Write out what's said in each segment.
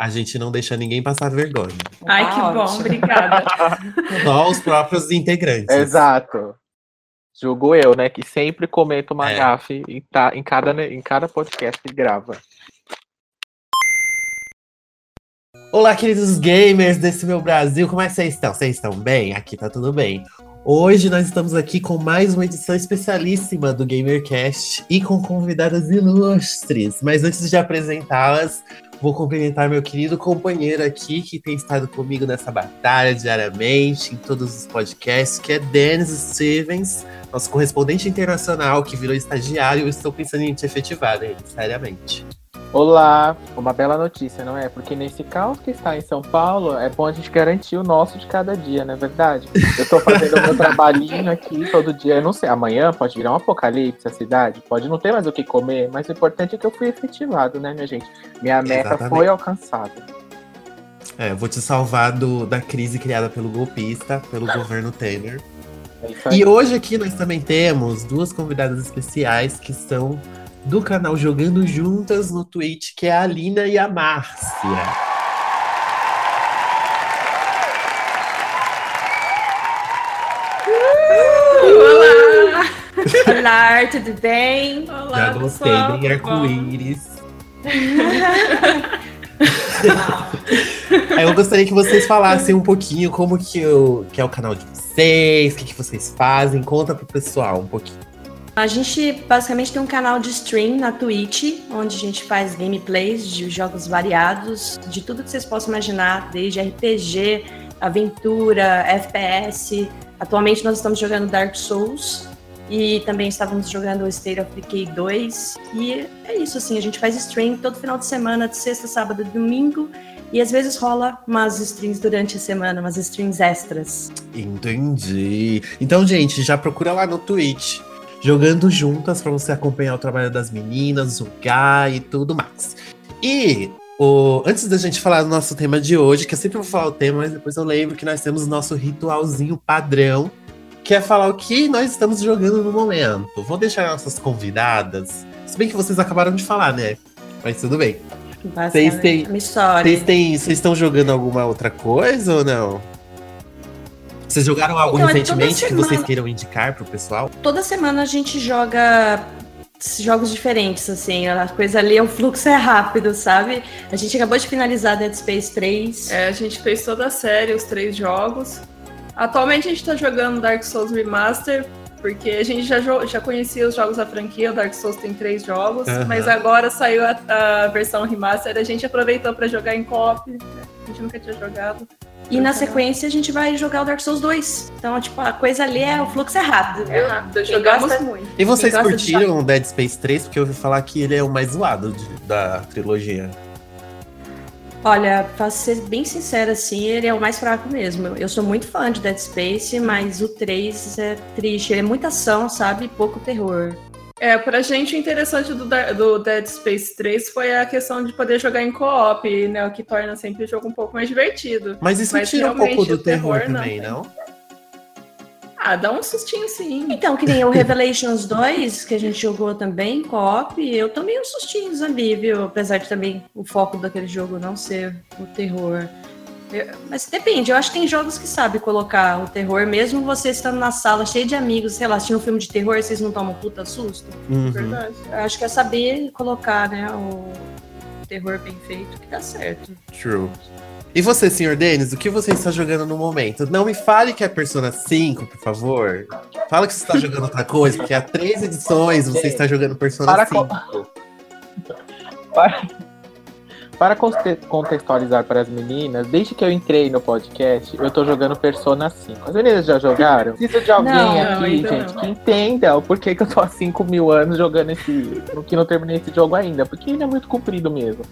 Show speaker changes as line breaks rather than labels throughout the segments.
A gente não deixa ninguém passar vergonha.
Ai, que bom, obrigada.
Só os próprios integrantes.
Exato. Julgo eu, né? Que sempre comento uma
É.
gafe em, ta- em cada, em cada podcast que grava.
Olá, queridos gamers desse meu Brasil, como é que vocês estão? Vocês estão bem? Aqui tá tudo bem. Hoje nós estamos aqui com mais uma edição especialíssima do GamerCast e com convidadas ilustres. Mas antes de apresentá-las, vou cumprimentar meu querido companheiro aqui que tem estado comigo nessa batalha diariamente, em todos os podcasts, que é Dennis Stevens, nosso correspondente internacional que virou estagiário. Eu estou pensando em te efetivar, Dennis, seriamente.
Olá, uma bela notícia, não é? Porque nesse caos que está em São Paulo, é bom a gente garantir o nosso de cada dia, não é verdade? Eu tô fazendo o meu trabalhinho aqui todo dia. Eu não sei, amanhã pode virar um apocalipse a cidade, pode não ter mais o que comer, mas o importante é que eu fui efetivado, né, minha gente? Minha meta
Exatamente.
foi alcançada.
É, eu vou te salvar do, da crise criada pelo golpista, pelo governo Temer.
É.
E hoje aqui nós também temos duas convidadas especiais que são do canal Jogando Juntas no Twitch, que é a Alina e a Márcia.
Olá! Olá, tudo bem?
Olá,
Já gostei,
pessoal,
bem arco-íris. Eu gostaria que vocês falassem um pouquinho como que, o, que é o canal de vocês, o que, que vocês fazem. Conta pro pessoal um pouquinho.
A gente basicamente tem um canal de stream na Twitch, onde a gente faz gameplays de jogos variados, de tudo que vocês possam imaginar, desde RPG, aventura, FPS. Atualmente nós estamos jogando Dark Souls e também estávamos jogando State of Decay 2. E é isso, assim, a gente faz stream todo final de semana, de sexta, sábado e domingo. E às vezes rola umas streams durante a semana, umas streams extras.
Entendi. Então, gente, já procura lá no Twitch. Jogando juntas pra você acompanhar o trabalho das meninas, jogar e tudo mais. E o, antes da gente falar do nosso tema de hoje, que eu sempre vou falar o tema, mas depois eu lembro que nós temos o nosso ritualzinho padrão, que é falar o que nós estamos jogando no momento. Vou deixar nossas convidadas. Se bem que vocês acabaram de falar, né? Mas tudo bem.
Basicamente,
têm-
uma história.
Vocês têm, vocês estão jogando alguma outra coisa ou não? Vocês jogaram algo
Então, é
recentemente que vocês queiram indicar pro pessoal?
Toda semana a gente joga jogos diferentes, assim, a coisa ali, o fluxo é rápido, sabe? A gente acabou de finalizar Dead Space 3.
É, a gente fez toda a série, os três jogos. Atualmente a gente tá jogando Dark Souls Remaster, porque a gente já, já conhecia os jogos da franquia, o Dark Souls tem três jogos,
Aham.
mas agora saiu a, a versão Remaster, a gente aproveitou pra jogar em co-op, né? a gente nunca tinha jogado.
E na sequência a gente vai jogar o Dark Souls 2. Então, tipo, a coisa ali é, o fluxo é rápido.
É rápido, jogamos
gosta-
muito.
E vocês curtiram o Dead Space 3? Porque eu ouvi falar que ele é o mais zoado de- da trilogia.
Olha, pra ser bem sincera, assim, ele é o mais fraco mesmo. Eu sou muito fã de Dead Space, mas o 3 é triste. Ele é muita ação, sabe? E pouco terror.
É, pra gente o interessante do, do Dead Space 3 foi a questão de poder jogar em co-op, né? O que torna sempre o jogo um pouco mais divertido.
Mas isso
Mas
tira um pouco do
terror,
terror
não.
também, não?
Ah, dá um sustinho sim.
Então, que nem o Revelations 2, que a gente jogou também, co-op, eu tomei um sustinho zumbi, viu? Apesar de também o foco daquele jogo não ser o terror. Mas depende, eu acho que tem jogos que sabem colocar o terror, mesmo você estando na sala cheio de amigos, sei lá, assistindo um filme de terror, vocês não tomam puta susto.
Uhum.
Verdade.
Eu acho que é saber colocar, né, o terror bem feito, que dá certo.
True. E você, senhor Denis, o que você está jogando no momento? Não me fale que é Persona 5, por favor. Fala que você está jogando outra coisa, porque há três edições você está jogando Persona
Para
5.
Para, para conte- contextualizar para as meninas, desde que eu entrei no podcast, eu tô jogando Persona 5. As meninas já jogaram? Preciso de alguém
Não,
não,
aqui,
ainda
gente,
não.
que entenda o porquê que eu tô há 5 mil anos jogando esse. que não terminei esse jogo ainda, porque ele é muito comprido mesmo.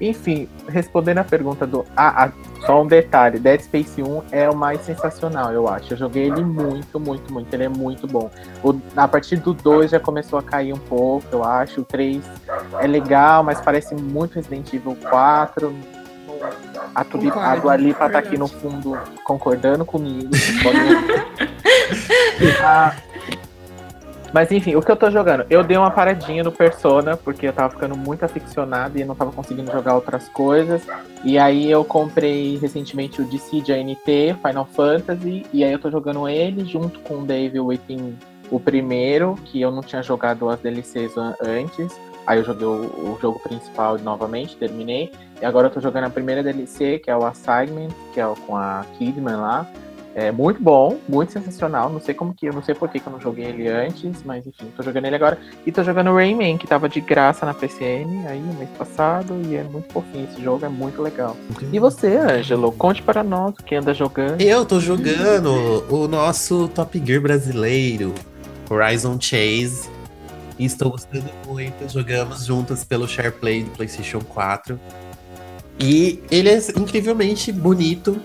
Enfim, respondendo a pergunta do. Ah, ah, só um detalhe: Dead Space 1 é o mais sensacional, eu acho. Eu joguei ele muito, muito, muito. Ele é muito bom. O- a partir do 2 já começou a cair um pouco, eu acho. O 3 é legal, mas parece muito Resident Evil 4. A, Tuli, a
Concordo,
Dua Lipa tá aqui no fundo concordando comigo. Ah, Mas enfim, o que eu tô jogando? Eu dei uma paradinha no Persona, porque eu tava ficando muito aficionado e não tava conseguindo jogar outras coisas. E aí eu comprei recentemente o DC de ANT, Final Fantasy, e aí eu tô jogando ele junto com o Dave Within, o primeiro, que eu não tinha jogado as DLCs antes. Aí eu joguei o, o, jogo principal novamente, terminei. E agora eu tô jogando a primeira DLC, que é o Assignment, que é com a Kidman lá. É muito bom, muito sensacional. Não sei como que, eu não sei por que, que eu não joguei ele antes, mas enfim, tô jogando ele agora. E tô jogando Rayman, que tava de graça na PCN aí no mês passado, e é muito fofinho esse jogo, é muito legal. E você, Ângelo, conte para nós o que anda jogando.
Eu tô jogando o nosso Top Gear brasileiro, Horizon Chase. E estou gostando muito. Jogamos juntas pelo SharePlay do PlayStation 4. E ele é incrivelmente bonito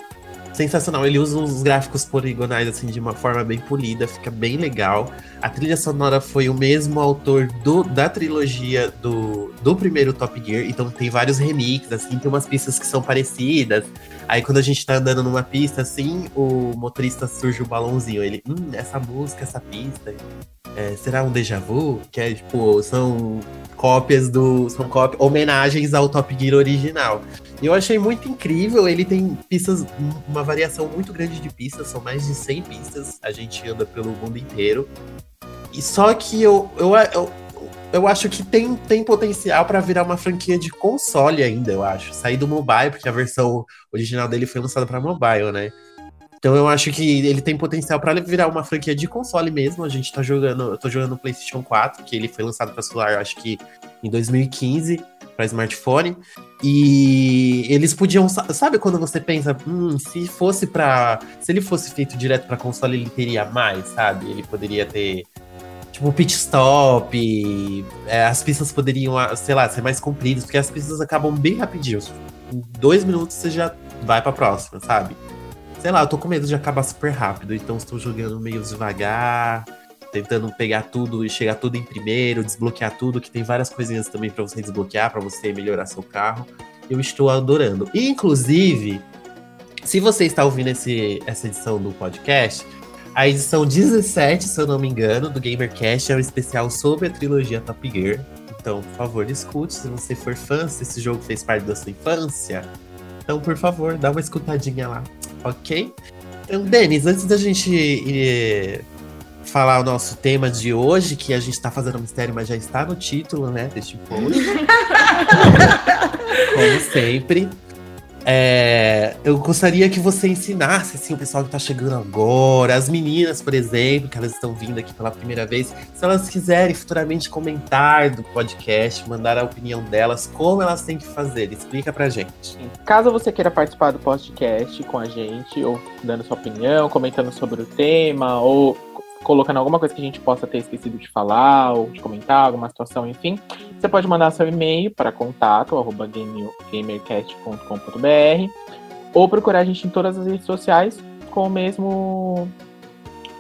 sensacional. Ele usa uns gráficos poligonais assim de uma forma bem polida, fica bem legal. A trilha sonora foi o mesmo autor do, da trilogia do, do primeiro Top Gear, então tem vários remixes, assim, tem umas pistas que são parecidas. Aí quando a gente tá andando numa pista, assim, o motorista surge o um balãozinho. Ele, hum, essa música, essa pista. É, será um déjà vu? Que é tipo, são cópias do. São cópias, homenagens ao Top Gear original. Eu achei muito incrível. Ele tem pistas, uma variação muito grande de pistas, são mais de 100 pistas. A gente anda pelo mundo inteiro. E só que eu, eu, eu, eu acho que tem, tem potencial para virar uma franquia de console ainda, eu acho. Sair do mobile, porque a versão original dele foi lançada para mobile, né? Então eu acho que ele tem potencial para virar uma franquia de console mesmo. A gente tá jogando, eu tô jogando no PlayStation 4, que ele foi lançado para celular, acho que em 2015 para smartphone. E eles podiam, sabe quando você pensa, hum, se fosse para, se ele fosse feito direto para console, ele teria mais, sabe? Ele poderia ter tipo pit stop, é, as pistas poderiam, sei lá, ser mais compridas, porque as pistas acabam bem rapidinho. Em dois minutos você já vai para próxima, sabe? Sei lá, eu tô com medo de acabar super rápido, então estou jogando meio devagar tentando pegar tudo e chegar tudo em primeiro, desbloquear tudo, que tem várias coisinhas também para você desbloquear, para você melhorar seu carro. Eu estou adorando. Inclusive, se você está ouvindo esse, essa edição do podcast, a edição 17, se eu não me engano, do GamerCast é um especial sobre a trilogia Top Gear. Então, por favor, escute se você for fã, se esse jogo fez parte da sua infância. Então, por favor, dá uma escutadinha lá, ok? Então, Denis, antes da gente ir falar o nosso tema de hoje, que a gente tá fazendo mistério, mas já está no título, né, deste post. Como sempre. É, eu gostaria que você ensinasse assim, o pessoal que está chegando agora, as meninas, por exemplo, que elas estão vindo aqui pela primeira vez, se elas quiserem futuramente comentar do podcast, mandar a opinião delas, como elas têm que fazer? Explica pra gente.
Caso você queira participar do podcast com a gente, ou dando sua opinião, comentando sobre o tema, ou colocando alguma coisa que a gente possa ter esquecido de falar ou de comentar, alguma situação, enfim, você pode mandar seu e-mail para contato arroba gamercast.com.br ou procurar a gente em todas as redes sociais com o mesmo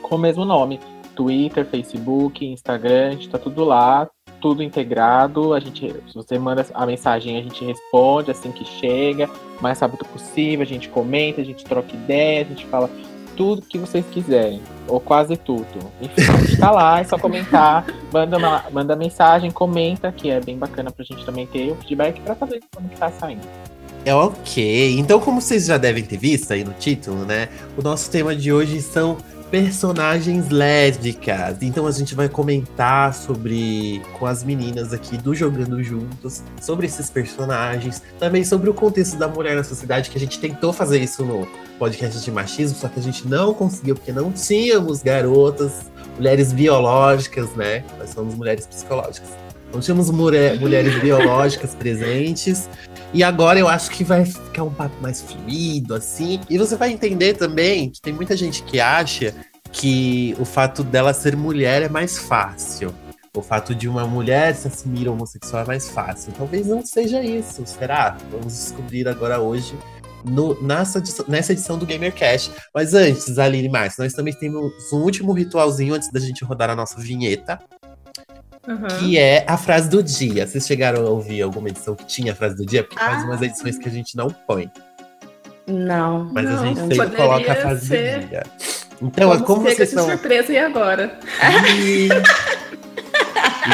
com o mesmo nome. Twitter, Facebook, Instagram, a gente tá tudo lá, tudo integrado. A gente, se você manda a mensagem, a gente responde assim que chega, mais rápido possível, a gente comenta, a gente troca ideias, a gente fala tudo que vocês quiserem, ou quase tudo. Enfim, tá lá, é só comentar, manda, uma, manda mensagem, comenta, que é bem bacana pra gente também ter o feedback pra saber como que tá saindo.
É ok. Então, como vocês já devem ter visto aí no título, né? O nosso tema de hoje são personagens lésbicas. Então a gente vai comentar sobre com as meninas aqui do Jogando Juntos, sobre esses personagens, também sobre o contexto da mulher na sociedade, que a gente tentou fazer isso no podcast de machismo, só que a gente não conseguiu, porque não tínhamos garotas, mulheres biológicas, né? Nós somos mulheres psicológicas. Não tínhamos mulher, mulheres biológicas presentes. E agora eu acho que vai ficar um papo mais fluido, assim. E você vai entender também que tem muita gente que acha que o fato dela ser mulher é mais fácil. O fato de uma mulher se assumir homossexual é mais fácil. Talvez não seja isso, será? Vamos descobrir agora hoje no, nessa, edição, nessa edição do GamerCast. Mas antes, Aline Marques, nós também temos um último ritualzinho antes da gente rodar a nossa vinheta. Uhum. Que é a frase do dia. Vocês chegaram a ouvir alguma edição que tinha a frase do dia? Porque ah. faz umas edições que a gente não põe.
Não.
Mas
não,
a gente sempre coloca a frase ser... do dia. Então,
Vamos
como vocês
são. surpresa e agora?
E...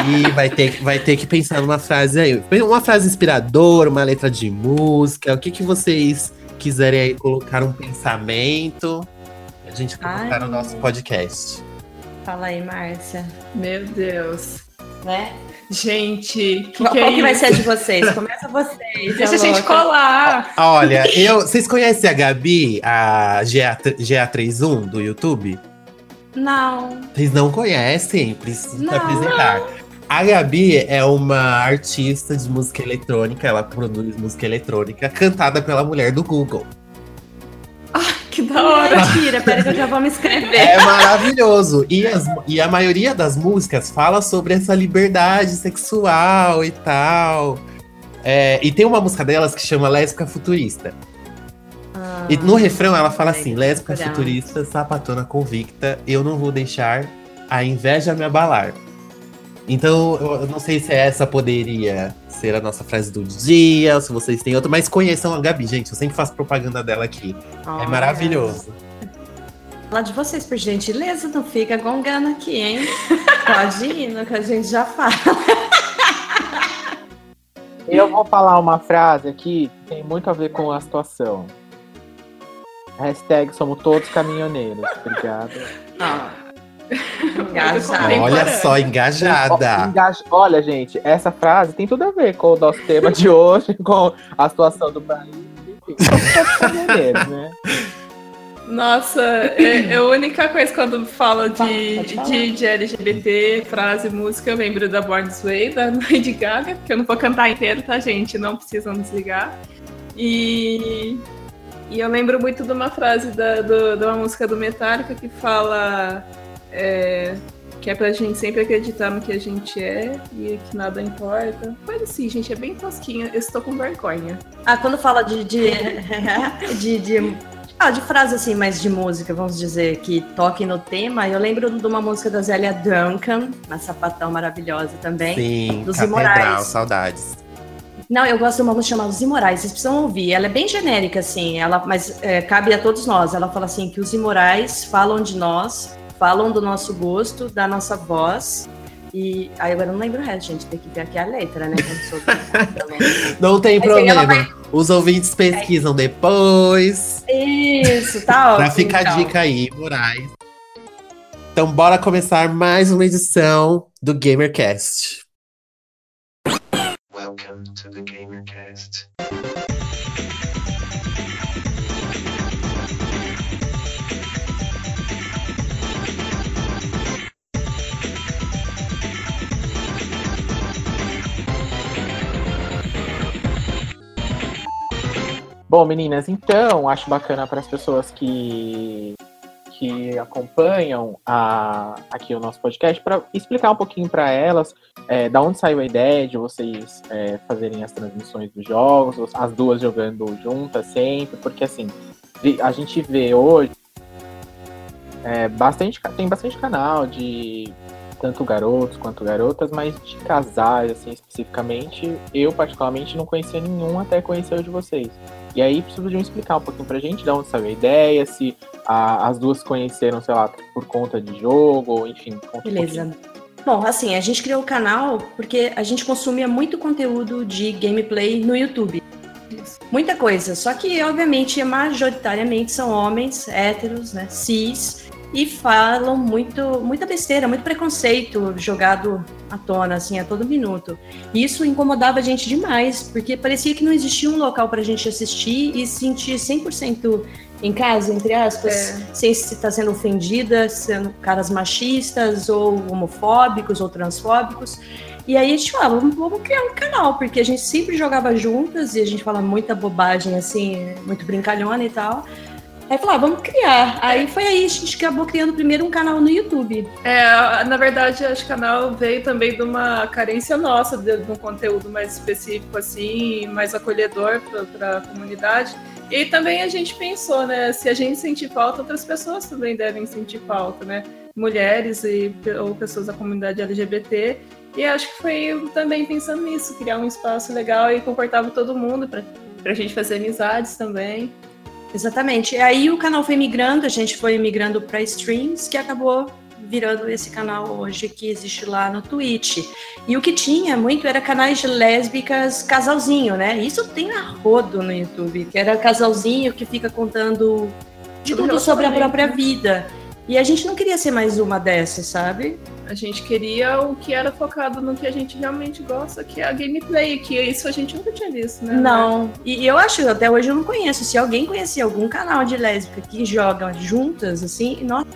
E vai ter, que- vai ter que pensar numa frase aí. Uma frase inspiradora, uma letra de música. O que, que vocês quiserem aí colocar um pensamento. A gente colocar
Ai.
no nosso podcast.
Fala aí, Márcia.
Meu Deus.
Né?
Gente, que
Qual
que é
qual que vai ser a de vocês? Começa vocês.
Deixa a
a
gente colar.
Olha, eu, vocês conhecem a Gabi, a GA, GA31 do YouTube?
Não.
Vocês não conhecem? Preciso
Não.
apresentar. A Gabi é uma artista de música eletrônica, ela produz música eletrônica cantada pela mulher do Google.
Que da hora.
Mentira, pera que eu já vou me inscrever.
É maravilhoso. E, as- e a maioria das músicas fala sobre essa liberdade sexual e tal. É, e tem uma música delas que chama Lésbica Futurista.
Ah,
E no refrão ela fala assim: lésbica futurista, sapatona convicta, eu não vou deixar a inveja me abalar. Então, eu não sei se essa poderia ser a nossa frase do dia, ou se vocês têm outra, mas conheçam a Gabi, gente. Eu sempre faço propaganda dela aqui. É
olha.
maravilhoso.
Falar de vocês, por gentileza, não fica gongando aqui, hein? Pode ir, no que a gente já fala.
Eu vou falar uma frase aqui que tem muito a ver com a situação. Hashtag somos todos caminhoneiros. Obrigado.
Engajado.
Olha só, engajada.
engaja- Olha, gente, essa frase tem tudo a ver com o nosso tema de hoje, com a situação do país. Enfim, né?
Nossa, é, é a única coisa quando fala de, de, de LGBT, frase, música, eu lembro da Born This Way, da Lady Gaga, que eu não vou cantar inteiro, tá, gente? Não precisam desligar. E, e eu lembro muito de uma frase da, do- de uma música do Metallica que fala é, que é pra gente sempre acreditar no que a gente é e que nada importa. Coisa assim, gente, é bem tosquinha. Eu estou com vergonha.
Ah, quando fala de. de, de, de- ah, de frase assim, mais de música, vamos dizer, que toque no tema, eu lembro de uma música da Zélia Duncan, uma sapatão maravilhosa também.
Sim,
Dos
Catedral,
Imorais.
saudades.
Não, eu gosto de uma música chamada Os Imorais, vocês precisam ouvir. Ela é bem genérica, assim, ela, mas é, cabe a todos nós. Ela fala assim que os imorais falam de nós, falam do nosso gosto, da nossa voz. E aí agora eu não lembro o resto, gente. Tem que ver aqui a letra, né? não
tem
Mas
problema. Os ouvintes pesquisam depois.
Isso, tá ótimo.
Pra ficar a
então.
dica aí, Moraes. Então, bora começar mais uma edição do GamerCast. Welcome to the GamerCast.
Bom, meninas, então, acho bacana para as pessoas que, que acompanham a, aqui o nosso podcast, para explicar um pouquinho para elas é, da onde saiu a ideia de vocês é, fazerem as transmissões dos jogos, as duas jogando juntas sempre, porque assim, a gente vê hoje é, bastante, tem bastante canal de tanto garotos quanto garotas, mas de casais, assim, especificamente, eu particularmente não conhecia nenhum até conhecer o de vocês. E aí podiam explicar um pouquinho pra gente de onde saiu a ideia, se a- as duas se conheceram, sei lá, por conta de jogo, ou enfim. conta um
Beleza. Bom, assim, a gente criou o canal porque a gente consumia muito conteúdo de gameplay no YouTube. Muita coisa. Só que, obviamente, majoritariamente são homens héteros, né? Cis. E falam muito, muita besteira, muito preconceito jogado à tona, assim, a todo minuto. E isso incomodava a gente demais, porque parecia que não existia um local pra gente assistir e se sentir 100% em casa, entre aspas,
É.
sem se estar sendo ofendida, sendo caras machistas ou homofóbicos ou transfóbicos. E aí a gente falava, vamos, vamos criar um canal, porque a gente sempre jogava juntas e a gente fala muita bobagem, assim, muito brincalhona e tal. Aí falou, ah, vamos criar. Aí foi aí, a gente acabou criando primeiro um canal no YouTube.
É, na verdade, acho que o canal veio também de uma carência nossa, de, de um conteúdo mais específico, assim, mais acolhedor para a comunidade. E também a gente pensou, né, se a gente sentir falta, outras pessoas também devem sentir falta, né? Mulheres e, ou pessoas da comunidade LGBT. E acho que foi também pensando nisso, criar um espaço legal e confortável todo mundo, para a gente fazer amizades também.
Exatamente. E aí o canal foi migrando, a gente foi migrando para streams, que acabou virando esse canal hoje que existe lá no Twitch. E o que tinha muito era canais de lésbicas casalzinho, né? Isso tem a rodo no YouTube, que era casalzinho que fica contando de tudo sobre a própria vida. E a gente não queria ser mais uma dessas, sabe?
A gente queria o que era focado no que a gente realmente gosta, que é a gameplay, que isso a gente nunca tinha visto, né?
Não. E eu acho, até hoje eu não conheço. Se alguém conhecer algum canal de lésbica que joga juntas, assim, nossa,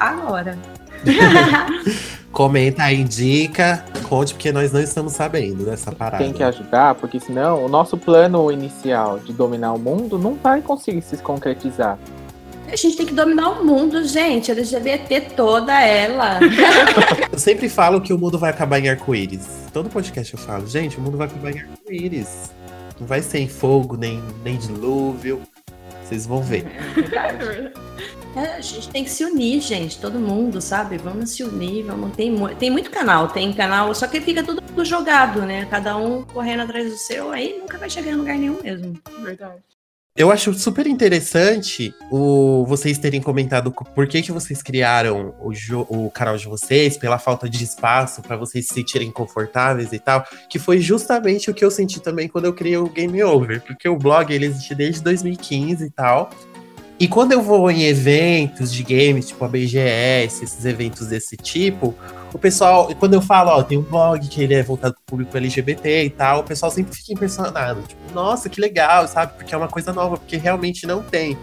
agora.
Comenta, indica, conte, porque nós não estamos sabendo dessa parada.
Tem que ajudar, porque senão o nosso plano inicial de dominar o mundo não vai conseguir se concretizar.
A gente tem que dominar o mundo, gente. A LGBT toda ela.
eu sempre falo que o mundo vai acabar em arco-íris. Todo podcast eu falo, gente, o mundo vai acabar em arco-íris. Não vai ser em fogo, nem, nem dilúvio. Vocês vão ver.
É, a gente tem que se unir, gente. Todo mundo, sabe? Vamos se unir. Vamos... Tem, tem muito canal. Tem canal, só que fica tudo jogado, né? Cada um correndo atrás do seu. Aí nunca vai chegar em lugar nenhum mesmo.
Verdade.
Eu acho super interessante o, vocês terem comentado por que, que vocês criaram o, o canal de vocês, pela falta de espaço, para vocês se sentirem confortáveis e tal, que foi justamente o que eu senti também quando eu criei o Game Over, porque o blog ele existe desde 2015 e tal, e quando eu vou em eventos de games, tipo a BGS, esses eventos desse tipo, o pessoal, quando eu falo, ó, tem um blog que ele é voltado pro público LGBT e tal, o pessoal sempre fica impressionado. Tipo, nossa, que legal, sabe? Porque é uma coisa nova, porque realmente não tem.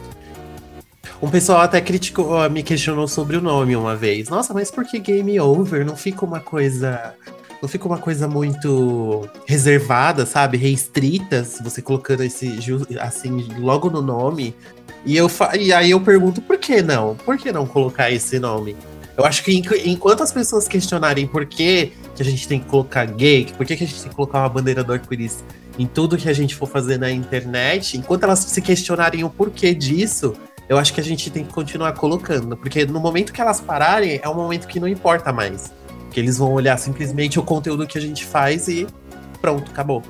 Um pessoal até criticou, me questionou sobre o nome uma vez. Nossa, mas por que Game Over? Não fica uma coisa. Não fica uma coisa muito reservada, sabe? Restrita, se você colocando esse assim logo no nome. E, eu e aí eu pergunto por que não? Por que não colocar esse nome? Eu acho que enquanto as pessoas questionarem por que, que a gente tem que colocar gay, por que, que a gente tem que colocar uma bandeira do arco-íris em tudo que a gente for fazer na internet, enquanto elas se questionarem o porquê disso, eu acho que a gente tem que continuar colocando. Porque no momento que elas pararem, é um momento que não importa mais. Que eles vão olhar simplesmente o conteúdo que a gente faz e pronto, acabou.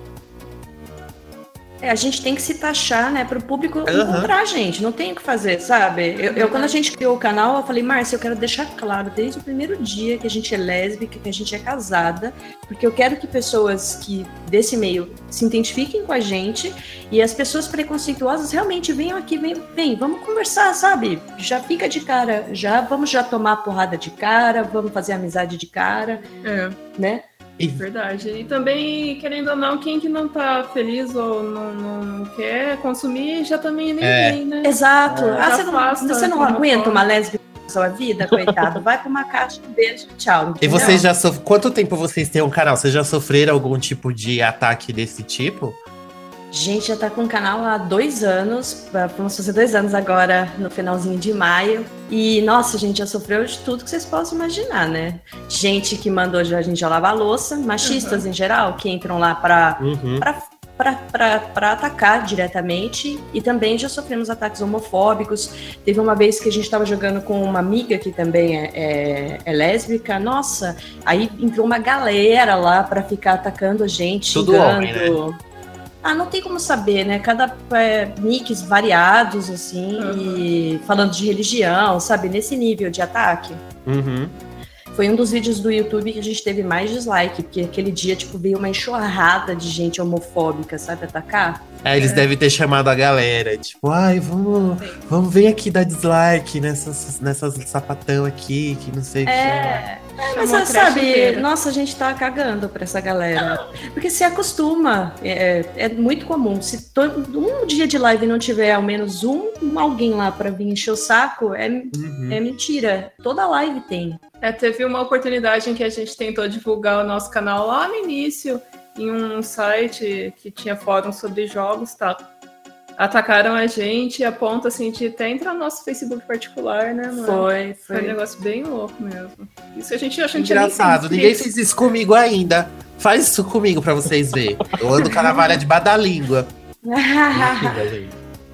É, a gente tem que se taxar, né, para o público uhum. encontrar a gente. Não tem o que fazer, sabe? Eu, eu, quando a gente criou o canal, eu falei, Márcia, eu quero deixar claro desde o primeiro dia que a gente é lésbica, que a gente é casada, porque eu quero que pessoas que desse meio se identifiquem com a gente e as pessoas preconceituosas realmente venham aqui, vem, vem, vamos conversar, sabe? Já fica de cara, já vamos já tomar porrada de cara, vamos fazer amizade de cara, é. né?
Verdade. E também, querendo ou não, quem que não tá feliz ou não, não, não quer consumir já também nem é. vem, né?
Exato. É. Ah, você não, você não aguenta forma. uma lésbica na sua vida, coitado? Vai pra uma caixa, um beijo, tchau.
Entendeu? E vocês já sofreram. Quanto tempo vocês têm um canal? Vocês já sofreram algum tipo de ataque desse tipo?
Gente, já tá com o canal há dois anos, vamos fazer dois anos agora, no finalzinho de maio. E, nossa, a gente já sofreu de tudo que vocês possam imaginar, né? Gente que mandou a gente já lavar louça, machistas uhum. em geral, que entram lá pra, uhum. pra para atacar diretamente e também já sofremos ataques homofóbicos. Teve uma vez que a gente estava jogando com uma amiga que também é, é, é, lésbica. Nossa, aí entrou uma galera lá para ficar atacando a gente, Tudo xingando. Homem, né? Ah, não tem como saber, né? Cada é, nicks variados, assim, uhum. e falando de religião, sabe? Nesse nível de ataque.
Uhum.
Foi um dos vídeos do YouTube que a gente teve mais dislike, porque aquele dia, tipo, veio uma enxurrada de gente homofóbica, sabe, atacar.
É, eles é. devem ter chamado a galera, tipo, ai, vamos, vamos, vem aqui dar dislike nessas, nessas sapatão aqui, que não sei o
é. que. É, mas sabe, inteira. nossa, a gente tá cagando pra essa galera. Porque se acostuma, é, é muito comum. Se todo, um dia de live não tiver ao menos um, um alguém lá pra vir encher o saco, é, uhum. é mentira. Toda live tem.
É, teve uma oportunidade em que a gente tentou divulgar o nosso canal lá no início, em um site que tinha fórum sobre jogos, tá? Atacaram a gente a ponto assim de até entrar no nosso Facebook particular, né, mano?
Foi, foi.
Foi um negócio bem louco mesmo. Isso a gente
acha Engraçado, ninguém fez isso comigo ainda. Faz isso comigo pra vocês verem. Eu ando com a navalha debaixo da língua.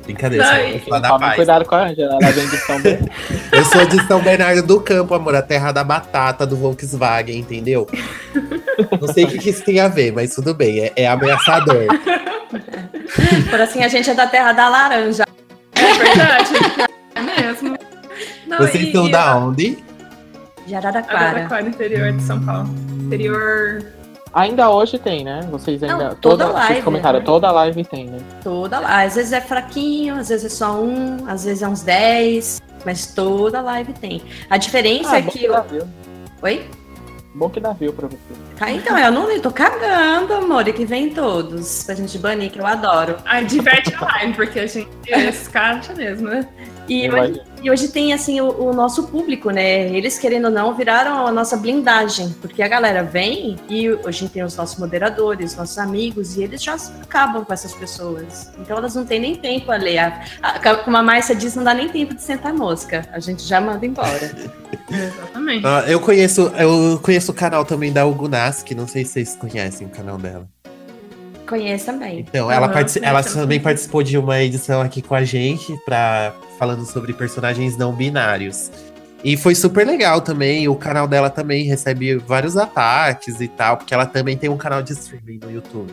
Brincadeira,
só da paz. Cuidado com a Angela, ela vem de São Bernardo.
Eu sou de São Bernardo do Campo, amor, a terra da batata do Volkswagen, entendeu? Não sei o que, que isso tem a ver, mas tudo bem, é, é ameaçador.
Por assim, a gente é da terra da laranja.
É verdade, é mesmo.
Não, Vocês e, são e da onde?
De Araraquara.
Araraquara, interior de São Paulo. Interior.
Ainda hoje tem, né? Vocês
Não,
ainda.
toda
vocês
live,
comentaram,
né?
toda live tem, né?
Toda lá. Às vezes é fraquinho, às vezes é só um, às vezes é uns 10, mas toda live tem. A diferença é
bom
que.
view.
Oi?
Bom que dá view pra você.
Ah, então, eu não tô cagando, amor, e que vem todos. Pra gente banir, que eu adoro.
Ai, diverte a live, porque a gente escarte mesmo, né?
E hoje, e hoje tem, assim, o, o nosso público, né? Eles, querendo ou não, viraram a nossa blindagem. Porque a galera vem e hoje tem os nossos moderadores, nossos amigos, e eles já acabam com essas pessoas. Então elas não têm nem tempo a ler. A- a- como a Márcia diz, não dá nem tempo de sentar mosca. A gente já manda embora.
Exatamente.
Ah, eu conheço, eu conheço o canal também da Ugunaski, não sei se vocês conhecem o canal dela.
Conhece também.
Então, ela, partici- ela
conheço.
também participou de uma edição aqui com a gente, pra, falando sobre personagens não binários. E foi super legal também. O canal dela também recebe vários ataques e tal, porque ela também tem um canal de streaming no YouTube,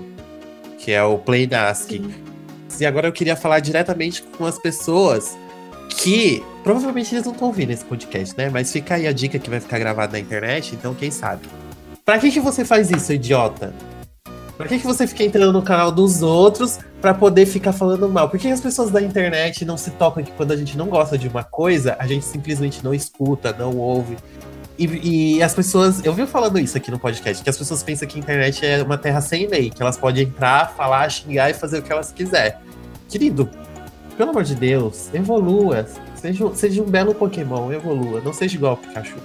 que é o Playnask. E agora eu queria falar diretamente com as pessoas que provavelmente eles não estão ouvindo esse podcast, né? Mas fica aí a dica que vai ficar gravada na internet, então quem sabe. Pra que, que você faz isso, idiota? Pra que, que você fica entrando no canal dos outros pra poder ficar falando mal? Por que as pessoas da internet não se tocam que quando a gente não gosta de uma coisa, a gente simplesmente não escuta, não ouve? E, e as pessoas. Eu vi falando isso aqui no podcast, que as pessoas pensam que a internet é uma terra sem lei, que elas podem entrar, falar, xingar e fazer o que elas quiserem. Querido, pelo amor de Deus, evolua. Seja, um- seja um belo Pokémon, evolua. Não seja igual ao Pikachu.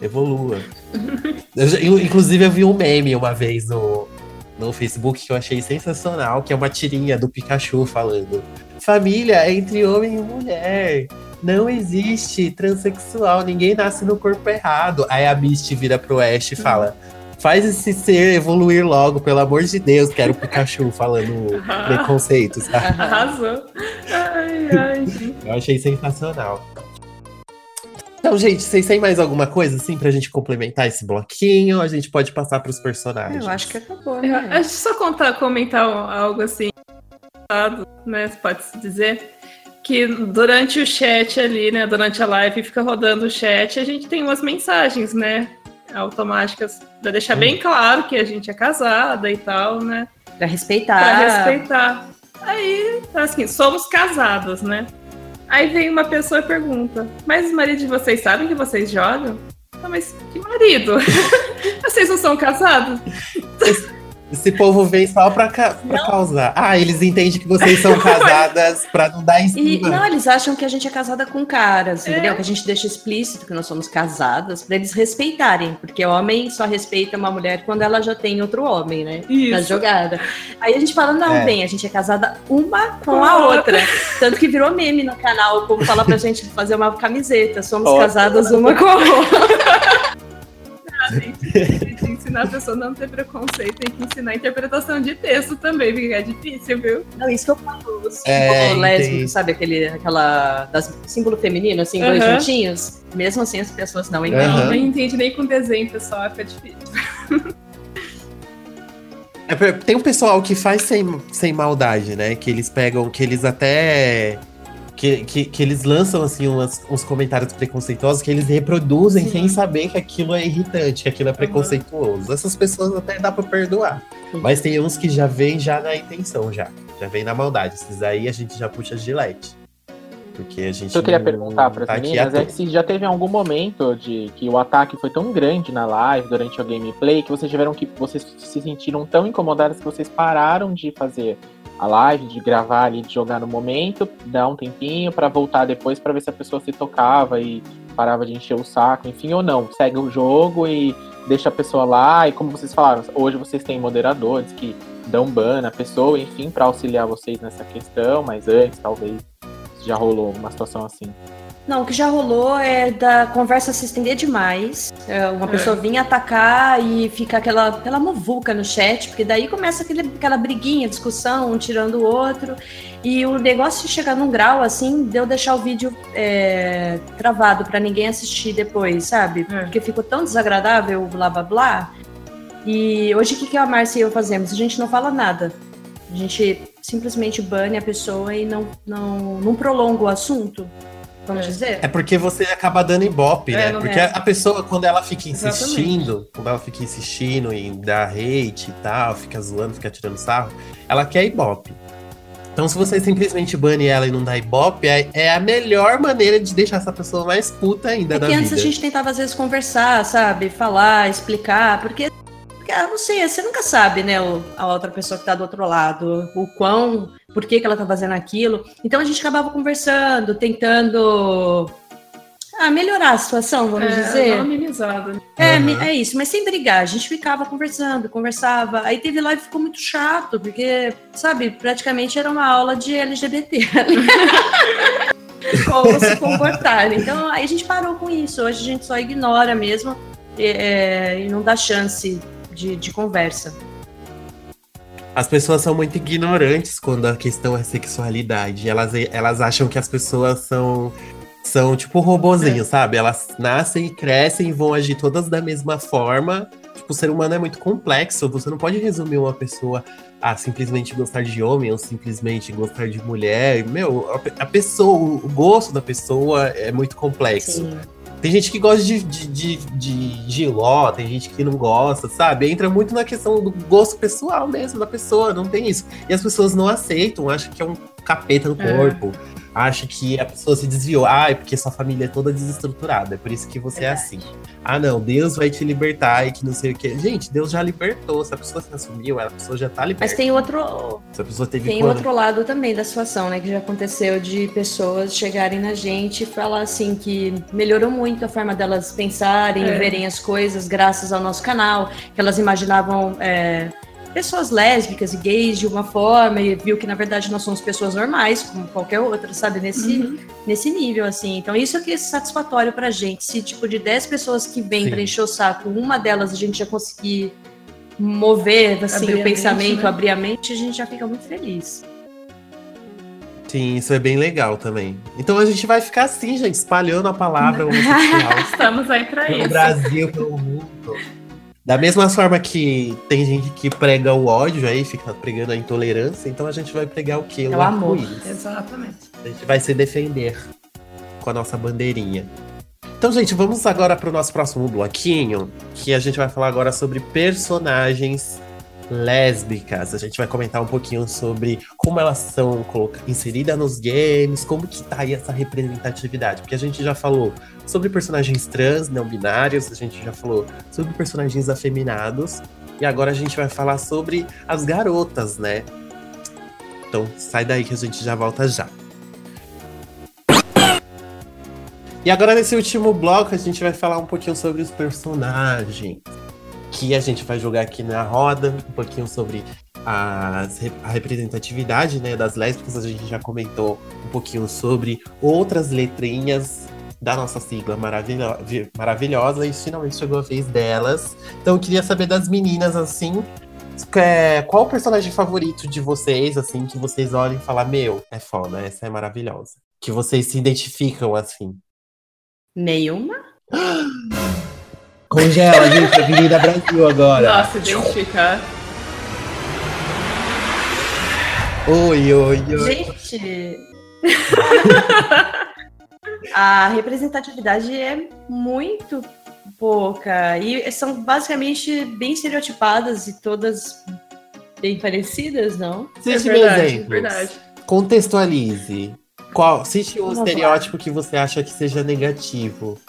Evolua. Eu já- eu- inclusive, eu vi um meme uma vez no, no Facebook que eu achei sensacional, que é uma tirinha do Pikachu falando: Família é entre homem e mulher. Não existe transexual, ninguém nasce no corpo errado. Aí a Misty vira pro Ash e fala: Faz esse ser evoluir logo, pelo amor de Deus, que era o Pikachu falando preconceitos.
Arrasou. Ai, ai.
Eu achei sensacional. Então, gente, vocês têm mais alguma coisa assim pra gente complementar esse bloquinho? A gente pode passar pros personagens?
Eu acho que acabou,
Eu,
né?
deixa eu só contar, comentar algo assim, né? Pode-se dizer. Que durante o chat ali, né? Durante a live fica rodando o chat, a gente tem umas mensagens, né? Automáticas, pra deixar bem claro que a gente é casada e tal, né?
Pra respeitar.
Pra respeitar. Aí, assim, somos casadas, né? Aí vem uma pessoa e pergunta: Mas os maridos de vocês sabem que vocês jogam? Ah, mas que marido? vocês não são casados?
Esse povo vem só pra, ca- pra causar. Ah, eles entendem que vocês são casadas pra não dar em
E
cima.
não, eles acham que a gente é casada com caras,
É.
entendeu? Que a gente deixa explícito que nós somos casadas pra eles respeitarem, porque homem só respeita uma mulher quando ela já tem outro homem, né? Na
Isso.
jogada. Aí a gente fala, não,
É.
bem, a gente é casada uma com a outra. Tanto que virou meme no canal, o povo fala pra gente fazer uma camiseta, somos
Ó.
casadas uma com a outra.
Tem que ensinar a pessoa a não ter preconceito, tem que ensinar a interpretação de texto também, porque é difícil, viu?
Não, isso que eu falo, o símbolo
É,
lésbico, sabe? Aquele, aquela, das, símbolo feminino, assim, dois
Aham.
juntinhos. Mesmo assim, as pessoas não entendem.
Aham.
Não entende nem com desenho, pessoal, fica difícil.
É tem um pessoal que faz sem, sem maldade, né? Que eles pegam, que eles até. Que, que, que eles lançam, assim, umas- uns comentários preconceituosos que eles reproduzem
Sim.
sem saber que aquilo é irritante, que aquilo é preconceituoso. Essas pessoas até dá pra perdoar.
Sim.
Mas tem uns que já vêm já na intenção, já. Já vem na maldade. Esses aí a gente já puxa gilete. Porque a gente.
O que eu queria
não
perguntar para
tá
as meninas é se já teve algum momento de que o ataque foi tão grande na live, durante a gameplay, que vocês tiveram que. Vocês se sentiram tão incomodadas que vocês pararam de fazer a live, de gravar ali, de jogar no momento, dar um tempinho para voltar depois para ver se a pessoa se tocava e parava de encher o saco, enfim, ou não. Segue o jogo e deixa a pessoa lá. E como vocês falaram, hoje vocês têm moderadores que dão ban na pessoa, enfim, para auxiliar vocês nessa questão, mas antes talvez já rolou uma situação assim.
Não, o que já rolou é da conversa se estender demais. É, uma
É.
pessoa vir atacar e fica aquela, aquela muvuca no chat, porque daí começa aquele, aquela briguinha, discussão, um tirando o outro. E o negócio chegar num grau assim, de eu deixar o vídeo é, travado pra ninguém assistir depois, sabe?
É.
Porque ficou tão desagradável blá blá blá. E hoje o que, que a Márcia e eu fazemos? A gente não fala nada. A gente simplesmente bane a pessoa e não, não, não prolonga o assunto. Vamos
É.
dizer.
É porque você acaba dando ibope,
É,
né? Porque
é.
a pessoa, quando ela fica
Exatamente.
insistindo, quando ela fica insistindo em dar hate e tal, fica zoando, fica tirando sarro, ela quer ibope. Então, se você simplesmente bane ela e não dá ibope, é, é a melhor maneira de deixar essa pessoa mais puta ainda
É
da
que antes
vida.
a gente tentava, às vezes, conversar, sabe? Falar, explicar, porque, porque, ah, não sei, você nunca sabe, né, o- a outra pessoa que tá do outro lado, o quão, por que, que ela tá fazendo aquilo. Então a gente acabava conversando, tentando ah, melhorar a situação, vamos
É,
dizer.
amenizada. né?
É,
Uhum.
me- é isso, mas sem brigar. A gente ficava conversando, conversava. Aí teve live ficou muito chato, porque, sabe, praticamente era uma aula de LGBT. Como se comportar. Então, aí a gente parou com isso. Hoje a gente só ignora mesmo e, é, e não dá chance de, de conversa.
As pessoas são muito ignorantes quando a questão é sexualidade. Elas, elas acham que as pessoas são, são tipo robozinhos, sabe? Elas nascem e crescem e vão agir todas da mesma forma. Tipo, o ser humano é muito complexo. Você não pode resumir uma pessoa a simplesmente gostar de homem ou simplesmente gostar de mulher. Meu, a pessoa, o gosto da pessoa é muito complexo.
Sim.
Tem gente que gosta de, de, de, de giló, tem gente que não gosta, sabe? Entra muito na questão do gosto pessoal mesmo da pessoa, não tem isso. E as pessoas não aceitam, acham que é um capeta no
É.
Acham que a pessoa se desviou. Ah, é porque sua família é toda desestruturada. É por isso que você é assim. Ah, não, Deus vai te libertar e que não sei o quê. Gente, Deus já libertou. Se a pessoa se assumiu, a pessoa já tá liberta.
Mas tem outro,
Se a pessoa teve
Tem
quando-
outro lado também da situação, né? Que já aconteceu de pessoas chegarem na gente e falar assim que melhorou muito a forma delas pensarem,
É.
verem as coisas graças ao nosso canal, que elas imaginavam é, pessoas lésbicas e gays de uma forma e viu que na verdade nós somos pessoas normais, como qualquer outra, sabe? Nesse,
Uhum.
nesse nível, assim. Então, isso aqui é satisfatório pra gente. Se, tipo, de 10 pessoas que vêm
Sim.
pra encher o saco, uma delas a gente já conseguir mover, assim,
Abrir
o pensamento,
mente, né?
abrir a mente, a gente já fica muito feliz.
Sim, isso é bem legal também. Então a gente vai ficar assim, gente, espalhando a palavra homossexual.
Estamos aí pra
pelo
isso.
Brasil, pelo mundo. Da mesma forma que tem gente que prega o ódio aí, fica pregando a intolerância, então a gente vai pregar o quê?
É o amor.
arco-íris.
Exatamente.
A gente vai se defender com a nossa bandeirinha. Então, gente, vamos agora para o nosso próximo bloquinho, que a gente vai falar agora sobre personagens lésbicas. A gente vai comentar um pouquinho sobre como elas são inseridas nos games, como que tá aí essa representatividade. Porque a gente já falou sobre personagens trans, não binários, a gente já falou sobre personagens afeminados, e agora a gente vai falar sobre as garotas, né? Então, sai daí que a gente já volta já. E agora, nesse último bloco, a gente vai falar um pouquinho sobre os personagens. Que a gente vai jogar aqui na roda, um pouquinho sobre re- a representatividade né, das lésbicas. A gente já comentou um pouquinho sobre outras letrinhas da nossa sigla maravilho- vi- maravilhosa. E finalmente chegou a vez delas. Então, eu queria saber das meninas, assim. é, qual o personagem favorito de vocês, assim, que vocês olhem e falam, meu, é foda, essa é maravilhosa. Que vocês se identificam, assim.
Nenhuma?
Congela, gente, Avenida Brasil agora.
Nossa, identificar.
Oi, oi, oi.
Gente. a representatividade é muito pouca. E são basicamente bem estereotipadas e todas bem parecidas, não?
Cite
é verdade,
exemplos.
verdade.
Contextualize. Qual, cite um
Vamos lá.
estereótipo que você acha que seja negativo.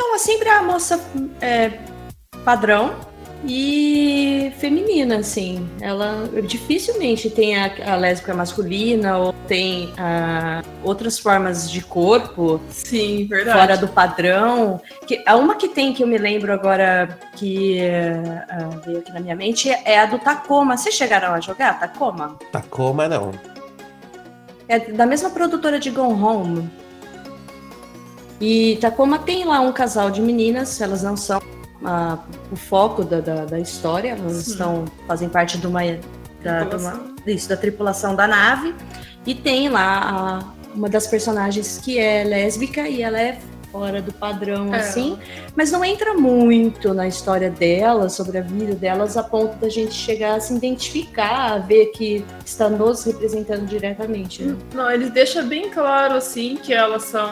Não, é sempre a moça é, padrão e feminina, assim. Ela dificilmente tem a, a lésbica masculina ou tem ah, outras formas de corpo
Sim, verdade.
fora do padrão. Que, a uma que tem que eu me lembro agora que ah, veio aqui na minha mente é a do Tacoma. Vocês chegaram a jogar Tacoma?
Tacoma, não.
É da mesma produtora de Gone Home. E Tacoma tem lá um casal de meninas, elas não são ah, o foco da, da, da história, elas
Sim.
estão, fazem parte de uma, da, de uma-
Tripulação.
isso, da tripulação da nave. E tem lá a- uma das personagens que é lésbica e ela é fora do padrão,
É.
assim, mas não entra muito na história delas, sobre a vida delas, a ponto da gente chegar a se identificar, a ver que está nos representando diretamente. né?
Não, eles deixam bem claro, assim, que elas são